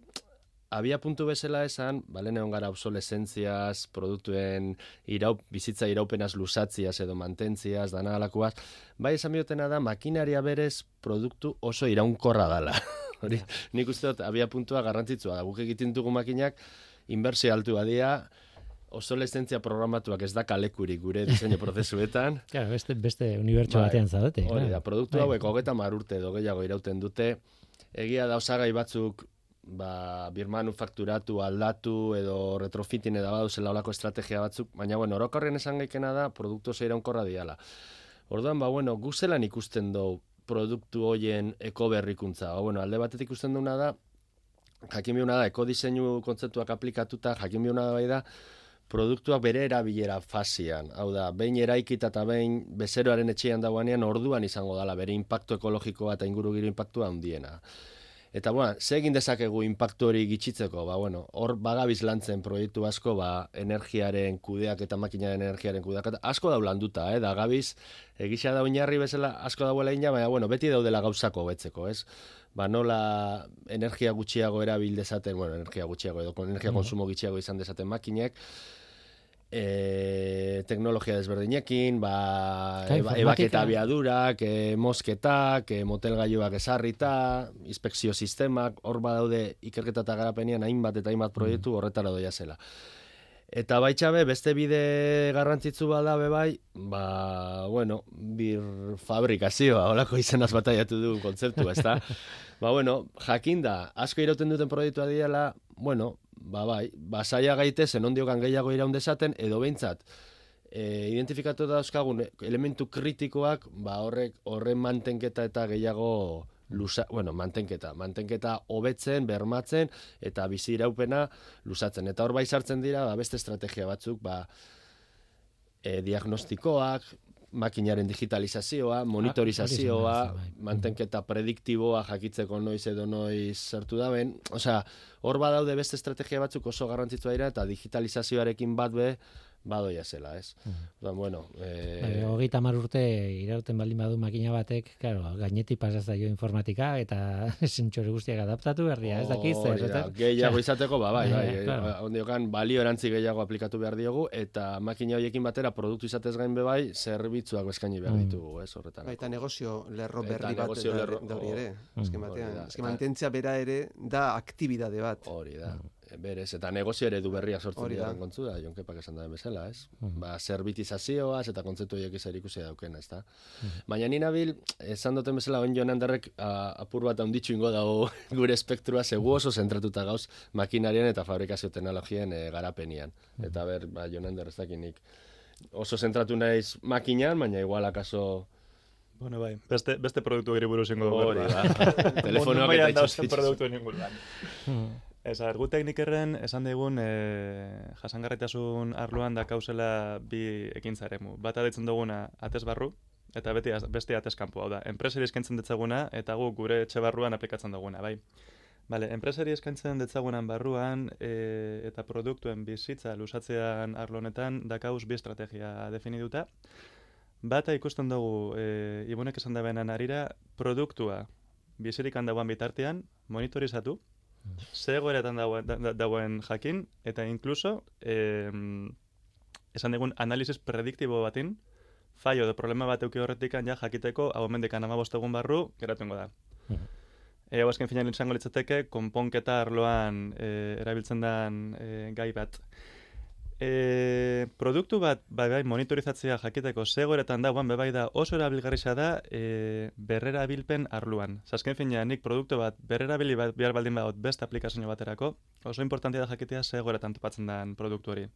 abia puntu bezala esan, balen egon gara obsolescentziaz, produktuen irau, bizitza iraupenaz lusatziaz edo mantentziaz, dana alakoaz, bai esan biotena da, makinaria berez produktu oso iraunkorra dala. (laughs) Hori, nik uste dut, abia puntua garrantzitsua da, guk egiten dugu makinak, inbertsio altu badia, obsolescentzia programatuak ez da kalekurik gure diseinu (laughs) prozesuetan, Claro, beste, beste unibertso Bai, batean zaudete. Hori da, produktu Bai. hauek hogeta mar urte edo gehiago irauten dute. Egia da osagai batzuk ba, birmanufakturatu, aldatu edo retrofitin edo badauzela olako estrategia batzuk, baina bueno, orokorren esan gaikena da produktu oso iraunkorra diala. Orduan, ba, bueno, guzelan ikusten dugu produktu hoien ekoberrikuntza. Ba, bueno, alde batetik ikusten duna da, jakin biuna da, ekodiseinu kontzeptuak aplikatuta, jakin biuna da bai da, produktuak bere erabilera fasian. Hau da, behin eraikita eta behin bezeroaren etxean dagoanean orduan izango dala bere impactu ekologikoa eta ingurugiro impactua handiena. Eta, bueno, ze egin dezakegu impactu hori gitxitzeko? Ba, bueno, hor bagabiz lantzen proiektu asko, ba, energiaren kudeak eta makinaren energiaren kudeak, eta asko dau landuta, eh? da gabiz, egisa da oinarri bezala asko dauela ina, baina, bueno, beti daudela gauzako betzeko, ez? Ba, nola energia gutxiago erabil dezaten, bueno, energia gutxiago edo energia konsumo gutxiago izan dezaten makinek, e, teknologia desberdinekin, ba, Ka, eba, ebaketa abiadurak, e, mosketak, e, motelgailuak esarrita, inspekzio sistemak, hor badaude ikerketa eta garapenian hainbat eta hainbat proiektu horretara doia zela. Eta baitxabe, beste bide garrantzitsu bada be bai, ba, bueno, bir fabrikazioa, holako izenaz bataiatu du kontzeptu, ezta? (laughs) ba, bueno, jakinda, asko irauten duten proiektua diela, bueno, ba, bai, ba, saia gaitezen ondiokan gehiago iraun dezaten, edo behintzat, e, identifikatu dauzkagun elementu kritikoak, ba, horrek, horren mantenketa eta gehiago lusa, bueno, mantenketa, mantenketa hobetzen, bermatzen eta bizi iraupena lusatzen. Eta hor bai sartzen dira ba, beste estrategia batzuk, ba, e, diagnostikoak, makinaren digitalizazioa, monitorizazioa, hori zen, bai. mantenketa prediktiboa jakitzeko noiz edo noiz sartu daben. Osea, hor badaude beste estrategia batzuk oso garrantzitsua dira eta digitalizazioarekin bat be badoia zela, ez? Orduan, bueno, Bai, eh, hogeita hamar urte irauten baldin badu makina batek, claro, gainetik pasaz zaio informatika eta (laughs) sentsore guztiak adaptatu berria, ez dakiz zer. hori da, eta- gehiago izateko, ba, bai, bai, (laughs) Eh, claro. ondiokan balio erantzi gehiago aplikatu behar diogu, eta makina horiekin batera produktu izatez gain be bai, zerbitzuak eskaini behar Mm. ditugu, ez, horretan. Baita negozio lerro Eta berri bat negozio da, lerro- da hori ere. Mm. Azken Hori batean, da. azken Eta- mantentzia bera ere da aktibidade bat. Hori da, e, berez, eta negozio eredu berriak sortzen dira kontzu da, jonkepak esan da bezala, ez? Ba, zerbitizazioaz eta kontzeptu horiek zer ikusi daukena, ez da? Baina ni nabil, esan duten bezala, on joan handerrek a- apur bat handitxu ingo dago (laughs) gure espektrua segu oso zentratuta gauz makinarien eta fabrikazio teknologien e, garapenian. Eta ber, ba, joan hander ez dakinik oso zentratu naiz makinan, baina igual akaso Bueno, bai, beste, beste produktu giri buruz ingo dugu. hori da. (laughs) Telefonoak eta dauzen itxas- produktuen Ez, argu teknikerren esan digun e, jasangarritasun arloan da kausela bi ekintza eremu. Bat adetzen duguna atez barru, eta beti az- beste atez kanpo, hau da. Enpresari eskaintzen detzaguna, eta gu gure etxe barruan aplikatzen duguna, bai. Bale, enpresari eskaintzen detzagunan barruan e, eta produktuen bizitza lusatzean arlo honetan dakauz bi estrategia definiduta. Bata ikusten dugu, e, ibunek esan da benan arira, produktua bizirik handagoan bitartean, monitorizatu, ze egoeretan dagoen, da- da- dagoen jakin, eta inkluso, e, esan dugun, analizis prediktibo batin, fallo edo problema bat euki horretikan ja jakiteko hau mendikan amabostegun barru geratuko da. Mhm. E, hau azken finan izango litzateke, konponketa arloan e, erabiltzen den e, gai bat. E, produktu bat, bai, bai, monitorizatzea jakiteko zegoeretan dagoan, bebai da oso erabilgarrisa da e, berrera bilpen arluan. Zasken fina, nik produktu bat berrera bili bat, bihar baldin badot beste aplikazio baterako, oso importantia da jakitea zegoeretan topatzen den produktu hori.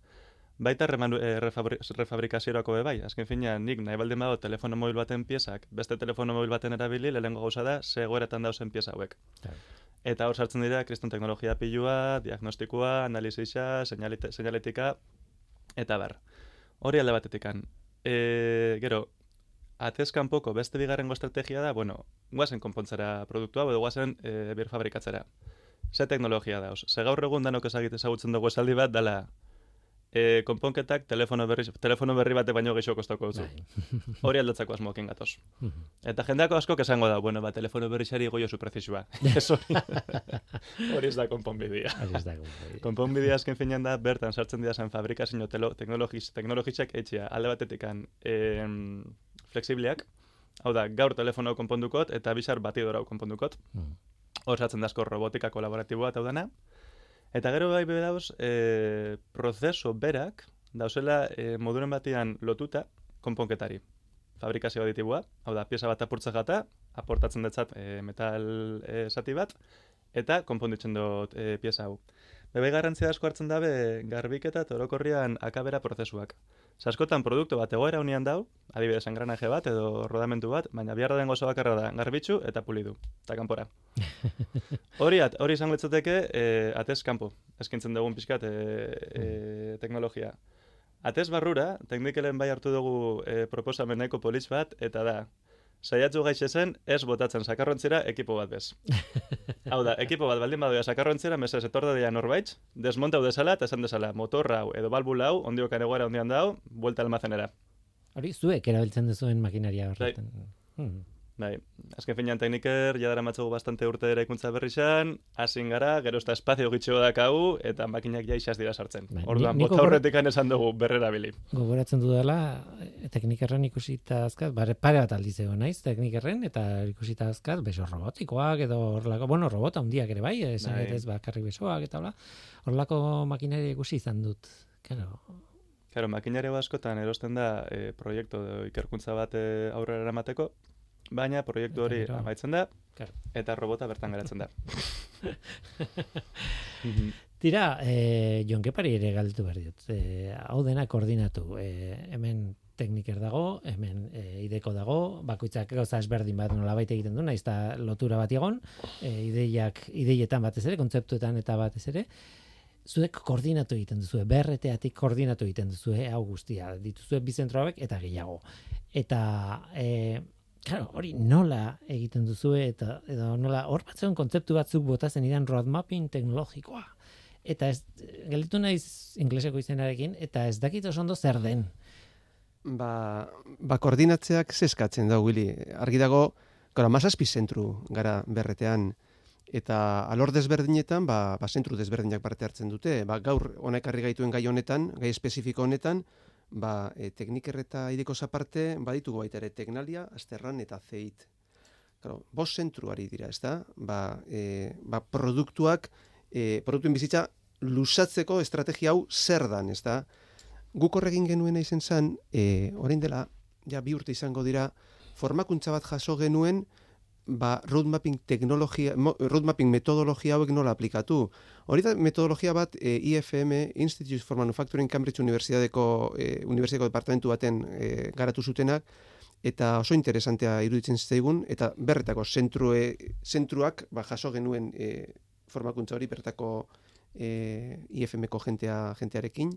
Baita remanu, e, refabri, refabrikaziorako be bai, azken fina, nik nahi baldin badot telefono mobil baten piezak, beste telefono mobil baten erabili, lehenengo gauza da, zegoeretan dauzen pieza hauek. Claro. Eta hor sartzen dira, kriston teknologia pilua, diagnostikoa, analizisa, señaletika, eta bar. Hori alde batetikan. E, gero, atezkanpoko beste bigarrengo estrategia da, bueno, guazen konpontzera produktua, edo guazen e, bir fabrikatzera. Ze teknologia dauz. Ze gaur egun danok ezagite ezagutzen dugu esaldi bat, dala, e, konponketak telefono berri, telefono berri bate baino gehiago kostako duzu. Bai. (laughs) Hori aldatzeko asmokin gatoz. Mhm. Eta jendeako asko esango da, bueno, ba, telefono berrizari goio zu prezisua. (laughs) (laughs) Ez hori, ez da konponbidea. Hori ez bai. Konponbidea azken finean da, bertan sartzen dira zen fabrikazio teknologiz, teknologitzak etxea, alde batetikan em, flexibleak, hau da, gaur telefono konpondukot eta bizar batidora hau konpondukot. Mm. Hor sartzen da asko robotika kolaboratiboa eta hau dana. Eta gero bai be dauz, e, prozeso berak, dauzela e, moduren batean lotuta konponketari. Fabrikazio aditiboa, hau da, pieza bat apurtza jata, aportatzen detzat e, metal e, zati bat, eta konponditzen dut e, pieza hau. Bebe garrantzia asko hartzen dabe garbiketa eta orokorrian akabera prozesuak. Zaskotan produktu bat egoera unian dau, adibidez engranaje bat edo rodamentu bat, baina biharra den gozo bakarra da garbitzu eta pulidu, eta kanpora. (laughs) hori, at, hori izango litzateke e, atez kanpo, eskintzen dugun pixkat e, e, teknologia. Atez barrura, teknikelen bai hartu dugu e, proposameneko polis bat, eta da, saiatzu gaixe zen, ez botatzen sakarrontzira ekipo bat bez. Hau da, ekipo bat baldin badoia sakarrontzira, mesez etor dadila norbaitz, desmonta hau desala, eta esan desala, motorra hau edo balbula hau, ondiokan egoera ondian dau, buelta almazenera. Hori zuek erabiltzen duzuen makinaria horretan. Mm. Bai, azken finean tekniker, jadara matzugu bastante urte ere ikuntza berri xan, hasin gara, gero ez da espazio gitxo dakau, eta makinak jaixaz dira sartzen. Bai, Orduan, bota horretikan esan dugu berrera bili. Gogoratzen dudala, e, teknikerren ikusita azkat, bare, pare bat aldiz egon naiz teknikerren, eta ikusita azkat, beso robotikoak edo horrelako, bueno, robota handiak ere bai, esan Bai. ez bakarrik besoak eta hola, horrelako makinaria ikusi izan dut. Claro, Claro, makinari askotan erosten da e, proiektu ikerkuntza bat e, aurrera eramateko, baina proiektu hori amaitzen da, Claro. eta robota bertan geratzen da. (laughs) Tira, e, Jon Kepari ere galdetu behar diot. E, hau dena koordinatu. E, hemen tekniker dago, hemen e, ideko dago, bakoitzak gauza ezberdin bat nolabait egiten du, naiz eta lotura bat egon, e, ideiak, ideietan batez ere, kontzeptuetan eta batez ere, zuek koordinatu egiten duzue, berreteatik koordinatu egiten duzue, hau guztia, dituzue bizentro hauek eta gehiago. Eta, e, claro, hori nola egiten duzue, eta edo nola, hor batzuen kontzeptu batzuk botazen idan roadmapping teknologikoa. Eta ez, gelitu naiz ingleseko izenarekin, eta ez dakit oso ondo zer den. Ba, ba koordinatzeak zeskatzen da, Willy. Argi dago, gara, mazazpi zentru gara berretean, eta alor desberdinetan, ba, ba zentru desberdinak parte hartzen dute. Ba, gaur honek harri gaituen gai honetan, gai espezifiko honetan, ba, e, tekniker eta ideko zaparte, baditugu baita ere teknalia, asterran eta zeit. Claro, bos zentruari dira, ez da? Ba, e, ba, produktuak, e, produktuen bizitza, lusatzeko estrategia hau zer dan, ez da? guk horregin genuen izen zen, e, orain dela, ja bi urte izango dira, formakuntza bat jaso genuen, ba, roadmapping teknologia, roadmapping metodologia hauek nola aplikatu. Hori da metodologia bat e, IFM, Institute for Manufacturing Cambridge Universitateko, e, Universitateko Departamentu baten e, garatu zutenak, eta oso interesantea iruditzen zaigun, eta berretako zentrue, zentruak ba, jaso genuen e, formakuntza hori bertako e, IFM-ko jentea, jentearekin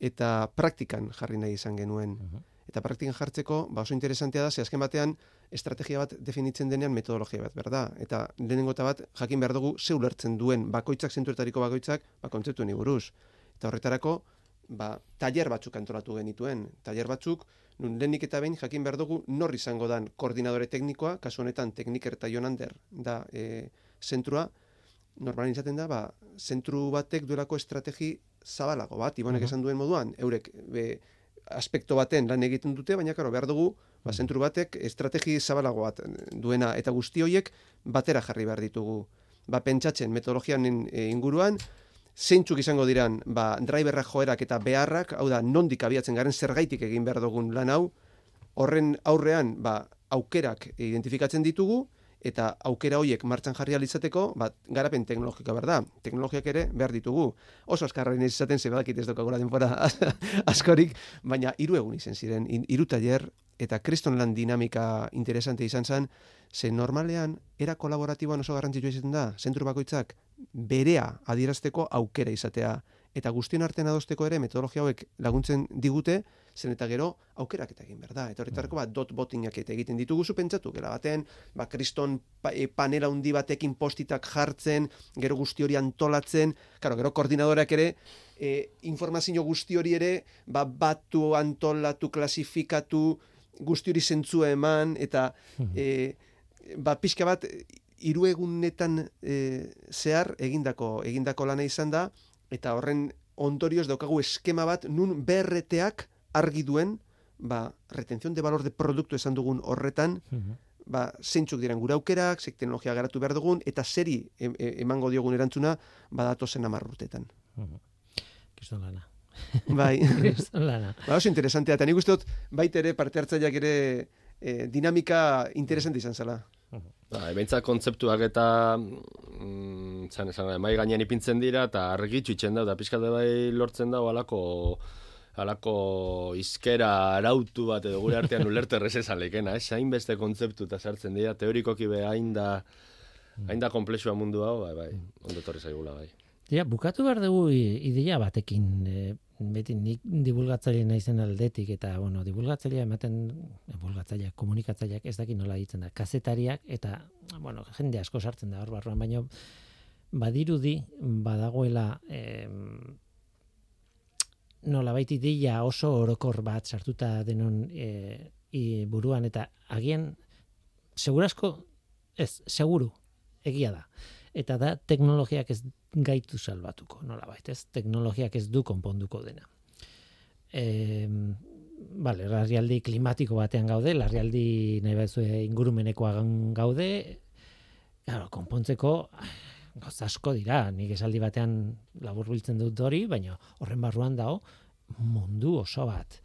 eta praktikan jarri nahi izan genuen. Eta praktikan jartzeko, ba oso interesantea da, ze azken batean, estrategia bat definitzen denean metodologia bat, berda? Eta lehenengo bat, jakin behar dugu, ze ulertzen duen, bakoitzak, zentuetariko bakoitzak, ba, kontzeptu buruz. Eta horretarako, ba, taller batzuk antolatu genituen. Taller batzuk, nun lehenik eta behin, jakin behar dugu, nor izango dan koordinadore teknikoa, kasu honetan, tekniker eta jonander, da, e, zentrua, normalin izaten da, ba, zentru batek duelako estrategi zabalago bat, ibonek esan duen moduan, eurek be, aspekto baten lan egiten dute, baina karo, behar dugu, ba, zentru batek estrategi zabalago bat duena, eta guzti horiek batera jarri behar ditugu. Ba, pentsatzen metodologian e, inguruan, zeintzuk izango diran, ba, driverrak joerak eta beharrak, hau da, nondik abiatzen garen zergaitik egin behar dugun lan hau, horren aurrean, ba, aukerak identifikatzen ditugu, eta aukera hoiek martxan jarri alizateko, bat, garapen teknologikoa behar da. Teknologiak ere behar ditugu. Oso askarra iniz izaten, ze badakit ez dokagula denbora (laughs) askorik, baina hiru egun izen ziren, hiru taller, eta kriston lan dinamika interesante izan zen, ze normalean, era kolaboratiboan oso garrantzitsua izaten da, zentru bakoitzak, berea adierazteko aukera izatea. Eta guztion artean adosteko ere metodologia hauek laguntzen digute, zen eta gero aukerak eta egin behar da. Eta horretarako bat dot botinak eta egiten ditugu zu pentsatu, gela baten, ba, kriston pa, e, panela handi batekin postitak jartzen, gero guzti hori antolatzen, karo, gero koordinadoreak ere, e, informazio guzti hori ere, ba, batu, antolatu, klasifikatu, guzti hori zentzua eman, eta e, ba, pixka bat, hiru egunetan e, zehar egindako egindako lana izan da eta horren ondorioz daukagu eskema bat nun berreteak argi duen, ba, retención de valor de produktu esan dugun horretan, ba, zeintzuk diren gure aukerak, zek teknologia garatu behar dugun, eta seri emango diogun erantzuna, badatu zen amarrutetan. Kiston lana. Bai. (laughs) Kiston lana. Ba, oso interesantea, eta nik uste dut, baitere parte hartzaileak ere e, dinamika interesante izan zela. Ba, ebentza kontzeptuak eta mm, zan esan, mai gainean ipintzen dira, eta argitxu itxen da, eta pixkate bai lortzen da, alako halako izkera arautu bat edo gure artean ulerte errez alekena, eh? Zain beste kontzeptu eta sartzen dira, teorikoki be hain da, hain da komplexua mundu hau, bai, bai, ondo torri zaigula, bai. Ja, bukatu behar dugu ideia batekin, e, beti nik divulgatzaile naizen aldetik, eta, bueno, divulgatzailea ematen, divulgatzaileak, komunikatzaileak, ez dakit nola ditzen da, kazetariak, eta, bueno, jende asko sartzen da hor barruan, baina badirudi, badagoela, eh, nola baiti ideia oso orokor bat sartuta denon e, i, buruan eta agian segurasko ez, seguru egia da. Eta da teknologiak ez gaitu salbatuko, nola bait, ez? Teknologiak ez du konponduko dena. E, vale, larrialdi klimatiko batean gaude, larrialdi nahi batzu ingurumenekoa gaude, claro, konpontzeko gauza asko dira, nik esaldi batean labur biltzen dut hori, baina horren barruan dago mundu oso bat.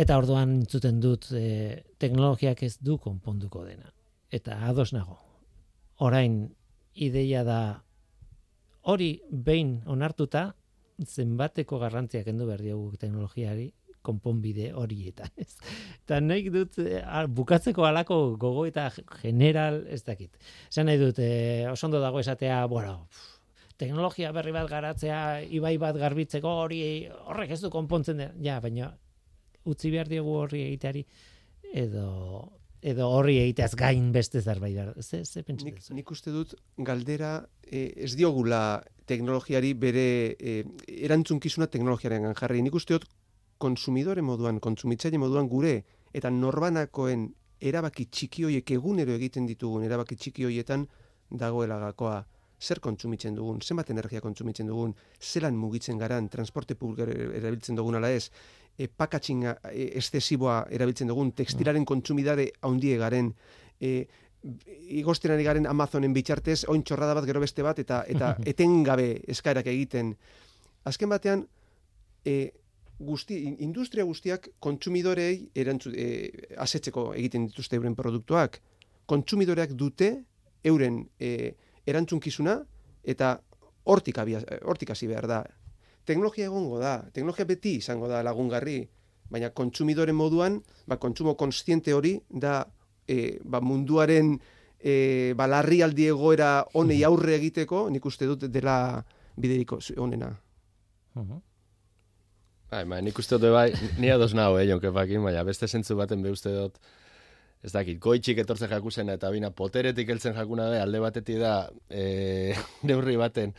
Eta orduan entzuten dut e, teknologiak ez du konponduko dena. Eta ados nago. Orain ideia da hori behin onartuta zenbateko garrantziak kendu behar diogu teknologiari konponbide horietan. Ez. Eta nahi dut eh, bukatzeko alako gogo eta general ez dakit. Zan nahi dut, eh, oso ondo dago esatea, bueno, teknologia berri bat garatzea, ibai bat garbitzeko hori horrek ez du konpontzen da. Ja, baina utzi behar diogu horri egiteari edo edo horri egiteaz gain beste zerbait behar. Ze, ze Nik, nik uste dut galdera eh, ez diogula teknologiari bere eh, erantzunkizuna teknologiaren jarri. Nik uste dut konsumidore moduan, kontsumitzaile moduan gure eta norbanakoen erabaki txiki hoiek egunero egiten ditugun erabaki txiki hoietan dagoela gakoa. Zer kontsumitzen dugun, zenbat energia kontsumitzen dugun, zelan mugitzen garan, transporte publiko erabiltzen dugun ala ez, e, packaging e, estesiboa erabiltzen dugun, tekstilaren kontsumidare haundie garen, e, igosten ari garen Amazonen bitxartez, oin txorrada bat gero beste bat, eta eta (laughs) etengabe eskaerak egiten. Azken batean, e, guzti, in- industria guztiak kontsumidorei erantzu, e, asetzeko egiten dituzte euren produktuak. Kontsumidoreak dute euren e, erantzunkizuna eta hortik, abia, hortik hasi behar da. Teknologia egongo da, teknologia beti izango da lagungarri, baina kontsumidoren moduan, ba, kontsumo konstiente hori da e, ba, munduaren e, ba, larrialdi egoera honei aurre egiteko, nik uste dut dela bideriko onena. Mhm. Bai, ba, nik uste dut bai, ni ados nago, eh, jonkepakin, baina beste zentzu baten be uste dut, ez dakit, goitxik etortzen jakusena eta bina poteretik heltzen jakuna da, alde batetik da, e, (laughs) neurri baten,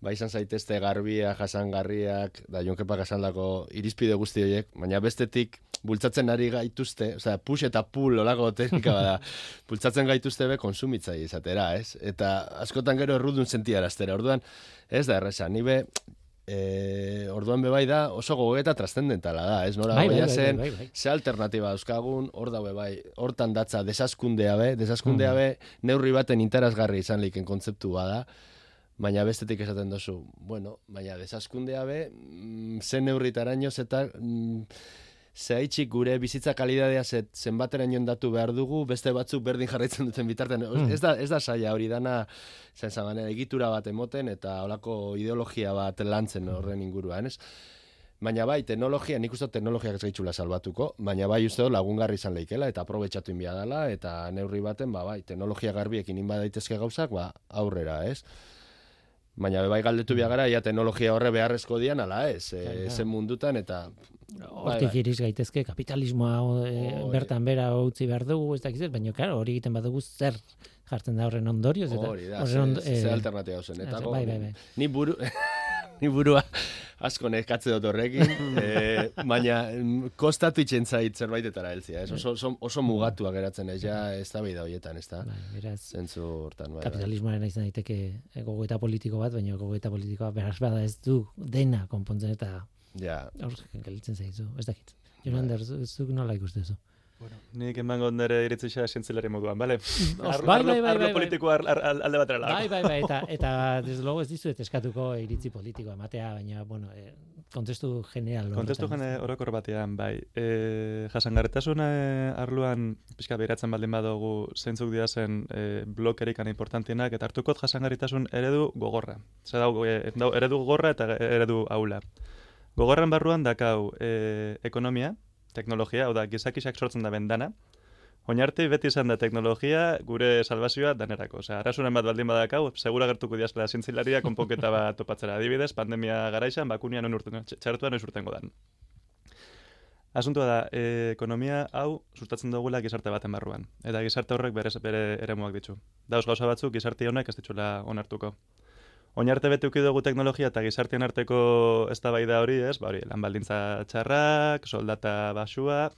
ba izan zaitezte garbia, jasangarriak, da jonkepak asandako irizpide guzti horiek, baina bestetik bultzatzen ari gaituzte, osea, push eta pull olako teknika bada, (laughs) bultzatzen gaituzte be konsumitzaile izatera, ez? Eta askotan gero errudun sentiaraztera, orduan, ez da erresa, ni be, e, orduan be bai da oso gogoeta trascendentala da, ez? Nora Bai, bai, bai, zen, bai, bai. ze alternatiba dauzkagun, hor daue bai, hortan datza desaskundea be, desaskundea be, neurri baten interesgarri izan liken kontzeptu bada, baina bestetik esaten dozu, bueno, baina desaskundea be, mm, ze neurritarainoz eta mm, zehaitxik gure bizitza kalidadea zet, zenbateraino datu behar dugu, beste batzuk berdin jarraitzen duten bitartean. Mm. Ez, da, ez da saia hori dana, zen zaban, egitura bat emoten eta olako ideologia bat lantzen horren inguruan, ez? Baina bai, teknologia, nik uste teknologiak ez gaitzula salbatuko, baina bai uste lagungarri izan leikela eta aprobetxatu inbia dela, eta neurri baten, ba bai, teknologia garbiekin inba daitezke gauzak, ba aurrera, ez? Baina bai galdetu bia gara, ia teknologia horre beharrezko dian, ala ez, e, claro. zen mundutan, eta... Hortik bai. iriz gaitezke kapitalismoa e, Hori. bertan bera utzi behar dugu, ez dakiz, baina claro, hori egiten badugu zer jartzen da horren ondorioz eta Hori da, horren ze, ondo- ze eh, alternatiba zen. Eta bai, bai, bai. Ni buru, (laughs) ni burua asko nekatze dut horrekin, (laughs) e, baina mm, kostatu itzen zait zerbaitetara heltzia, ez? Oso, oso, oso mugatua geratzen ez, ja, ez da bida horietan, ez da? bai, beraz, Zentzu hortan, bai, bai. kapitalismoaren izan daiteke eh, gogoeta politiko bat, baina gogoeta politikoa beraz bada ez du dena konpontzen eta Ja, hor gelditzen zaizu, ez dakit. Bai. Jonander, zu- zuk nola ikustezu? Bueno, nik emango nire iritzisa zientzilari moduan, bale? Bai, bai, bai, arlo bai, bai. politiko ar, ar, al- alde batera Bai, bai, bai, eta, eta desde luego ez dizuet eskatuko iritzi politikoa ematea, baina, bueno, eh, kontestu general Kontestu ez? orokor batean, bai. E, eh, arloan pixka behiratzen baldin badugu zeintzuk dira zen e, blokerikan importantienak, eta hartukot jasangarritasun eredu gogorra. Zer dago, e, dau, eredu gogorra eta eredu aula. Gogorran barruan dakau e, ekonomia, teknologia, hau da, gizakisak sortzen da bendana, Oinarte beti izan da teknologia gure salvazioa danerako. Osea, arasunen bat baldin badakau, segura gertuko diazela zientzilaria konponketa bat topatzera. Adibidez, pandemia garaizan, bakunia non urten, txertua non urtengo dan. Asuntua da, e, ekonomia hau sustatzen dugula gizarte baten barruan. Eta gizarte horrek bere, bere eremuak ditu. Dauz gauza batzuk gizarte honek ez ditxula onartuko. Oinarte beti uki dugu teknologia eta gizartean arteko eztabaida hori, ez? Ba hori, lan baldintza txarrak, soldata basua,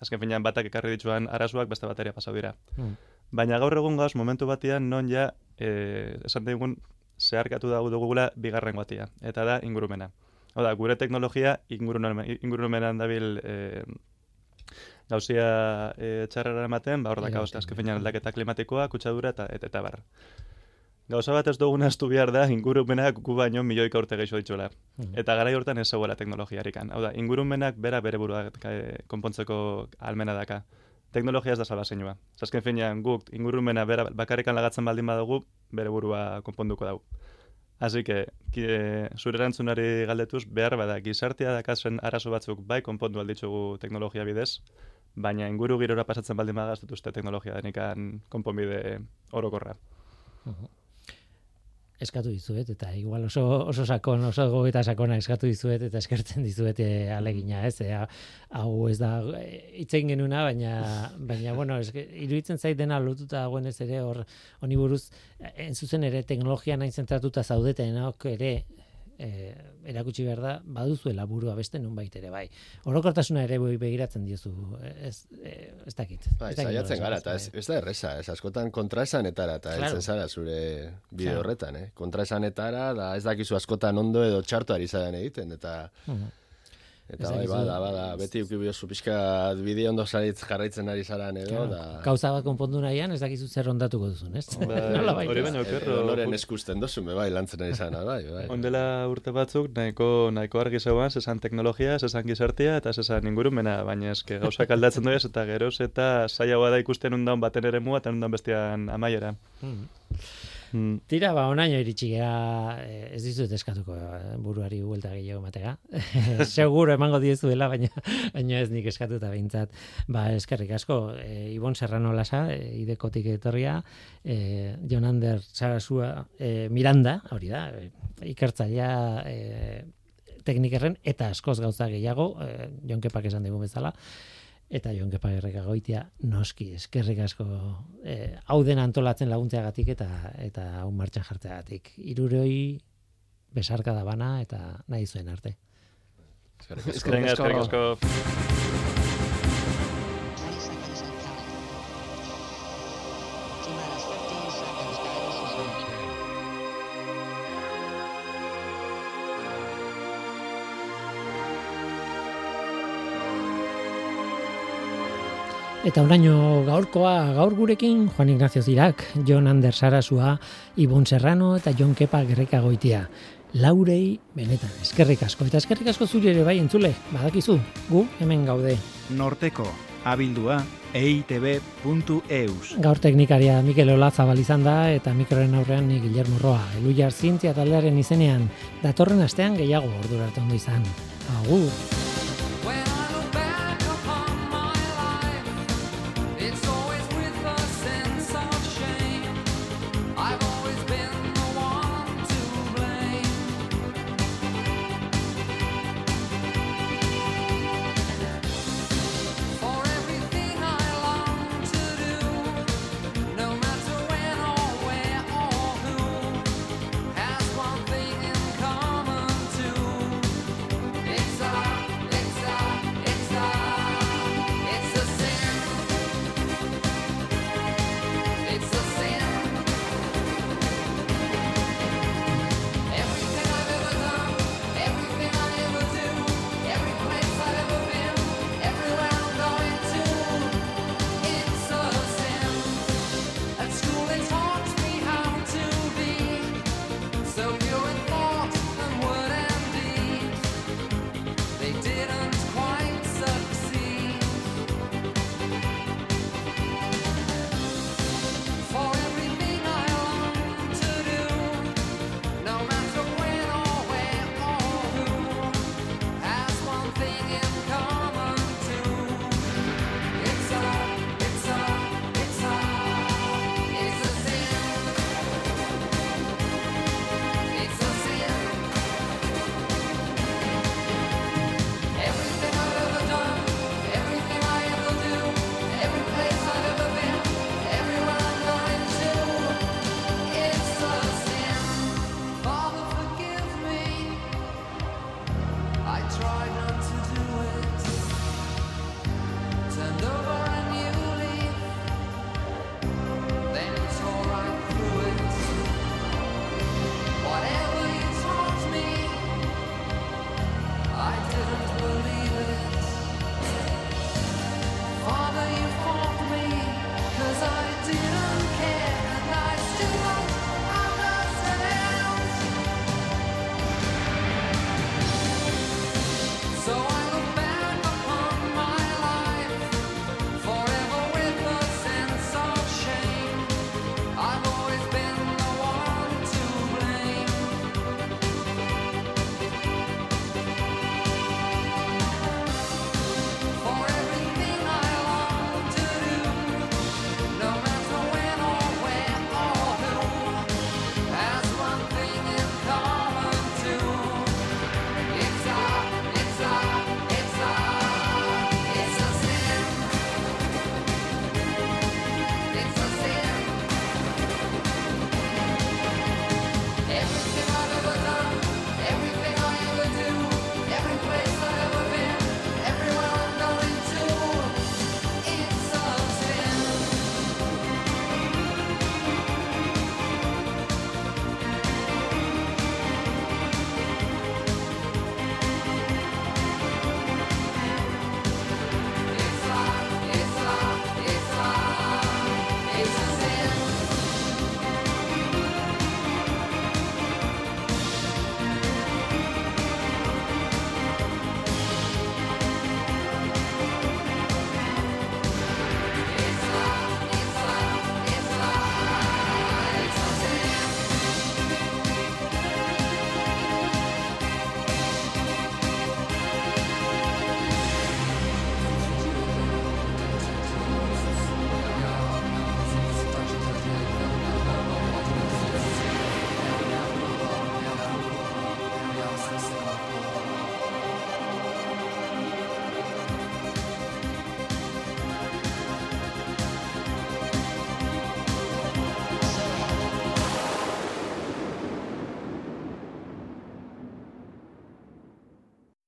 azken finean batak ekarri dituan arazoak beste bateria pasau dira. Mm. Baina gaur egun gauz momentu batean non ja, e, esan digun, zeharkatu dago dugula bigarren batia, eta da ingurumena. Hau da, gure teknologia ingurumen, ingurumenan dabil e, gauzia e, txarrara ematen, ba hor dakau, Eragiten, azken finean aldaketa klimatikoa, kutsadura eta, eta, eta bar. Gauza bat ez duguna astu behar da, ingurumenak gu baino milioika urte gehiago dituela. Mhm. Eta garai hortan ez zegoela teknologiarikan. Hau da, ingurumenak bera bere burua eh, konpontzeko almena daka. Teknologia ez da salbazeinua. Zasken finean guk ingurumena bera bakarrikan lagatzen baldin badugu, bere burua konponduko dugu. Así que, e, zure erantzunari galdetuz, behar bada, gizartea dakazen arazo batzuk bai konpondu alditzugu teknologia bidez, baina inguru girora pasatzen baldin badaztut uste teknologia denikan konponbide orokorra. Eskatu dizuet, eta igual oso, oso sakon, oso gogeta sakona eskatu dizuet, eta eskertzen dizuet eh, alegina, ez? E, hau ez da eh, hitz egin genuna, baina, baina bueno, eske, iruditzen zait dena lotuta dagoen ez ere, hor, honi buruz, eh, enzuzen ere teknologia nahi zentratuta zaudetenok ere, e, erakutsi behar da, baduzuela burua beste nonbait ere bai. Orokortasuna ere begiratzen diozu, ez, e, ez dakit. Bai, ez saiatzen gara, eta ez, ez da erresa, ez askotan kontraesanetara, eta Claro. heltzen zara zure bide horretan, eh? Kontraesanetara, da ez dakizu askotan ondo edo txarto ari zaren egiten, eta Mhm. Eta bai, bada, bada, beti uki biozu pixka bide ondo zaritz jarraitzen ari zaran edo, Claro, da... Gauza bat konpondu nahian, ez dakizu zer ondatuko duzun, ez? Bai, (laughs) Nolabait, hori Eh, okerro. Noren eskusten dozu, me bai, lantzen ari zana, bai, bai. Ondela urte batzuk nahiko nahiko argi zegoan, zesan teknologia, zesan gizartea eta zesan ingurumena, baina eske gauzak aldatzen doiz eta geroz eta zailagoa da ikusten undan baten ere mua eta undan bestean amaiera. Mhm. Mm. Tira, ba, onaino iritsi gera, eh, ez dizut eskatuko eh, buruari buelta gehiago ematega. (laughs) Seguro emango diezuela, baina, baina ez nik eskatuta behintzat. Ba, eskerrik asko, e, Ibon Serrano Lasa, e, idekotik etorria, e, Jonander Sarasua e, Miranda, hori da, e, ikertzailea e, teknikerren eta askoz gauza gehiago, e, Jonkepak esan digu bezala, eta Jon Kepa goitia noski eskerrik asko eh, hau den antolatzen laguntzeagatik eta eta hau martxan jartzeagatik. Hiruroi besarka da bana eta nahi zuen arte. Eskerrik asko. Eskerrik asko. Eskerrik asko. Eta oraino gaurkoa gaur gurekin Juan Ignacio Zirak, Jon Ander Sarasua, Ibon Serrano eta Jon Kepa Gerreka goitia. Laurei benetan eskerrik asko eta eskerrik asko zuri ere bai entzule, badakizu, gu hemen gaude. Norteko, abildua, eitb.eus. Gaur teknikaria Mikel Ola zabal izan da eta mikroren aurrean ni Guillermo Roa. Elujar zientzia taldearen izenean datorren astean gehiago ordura ondo izan. Agur.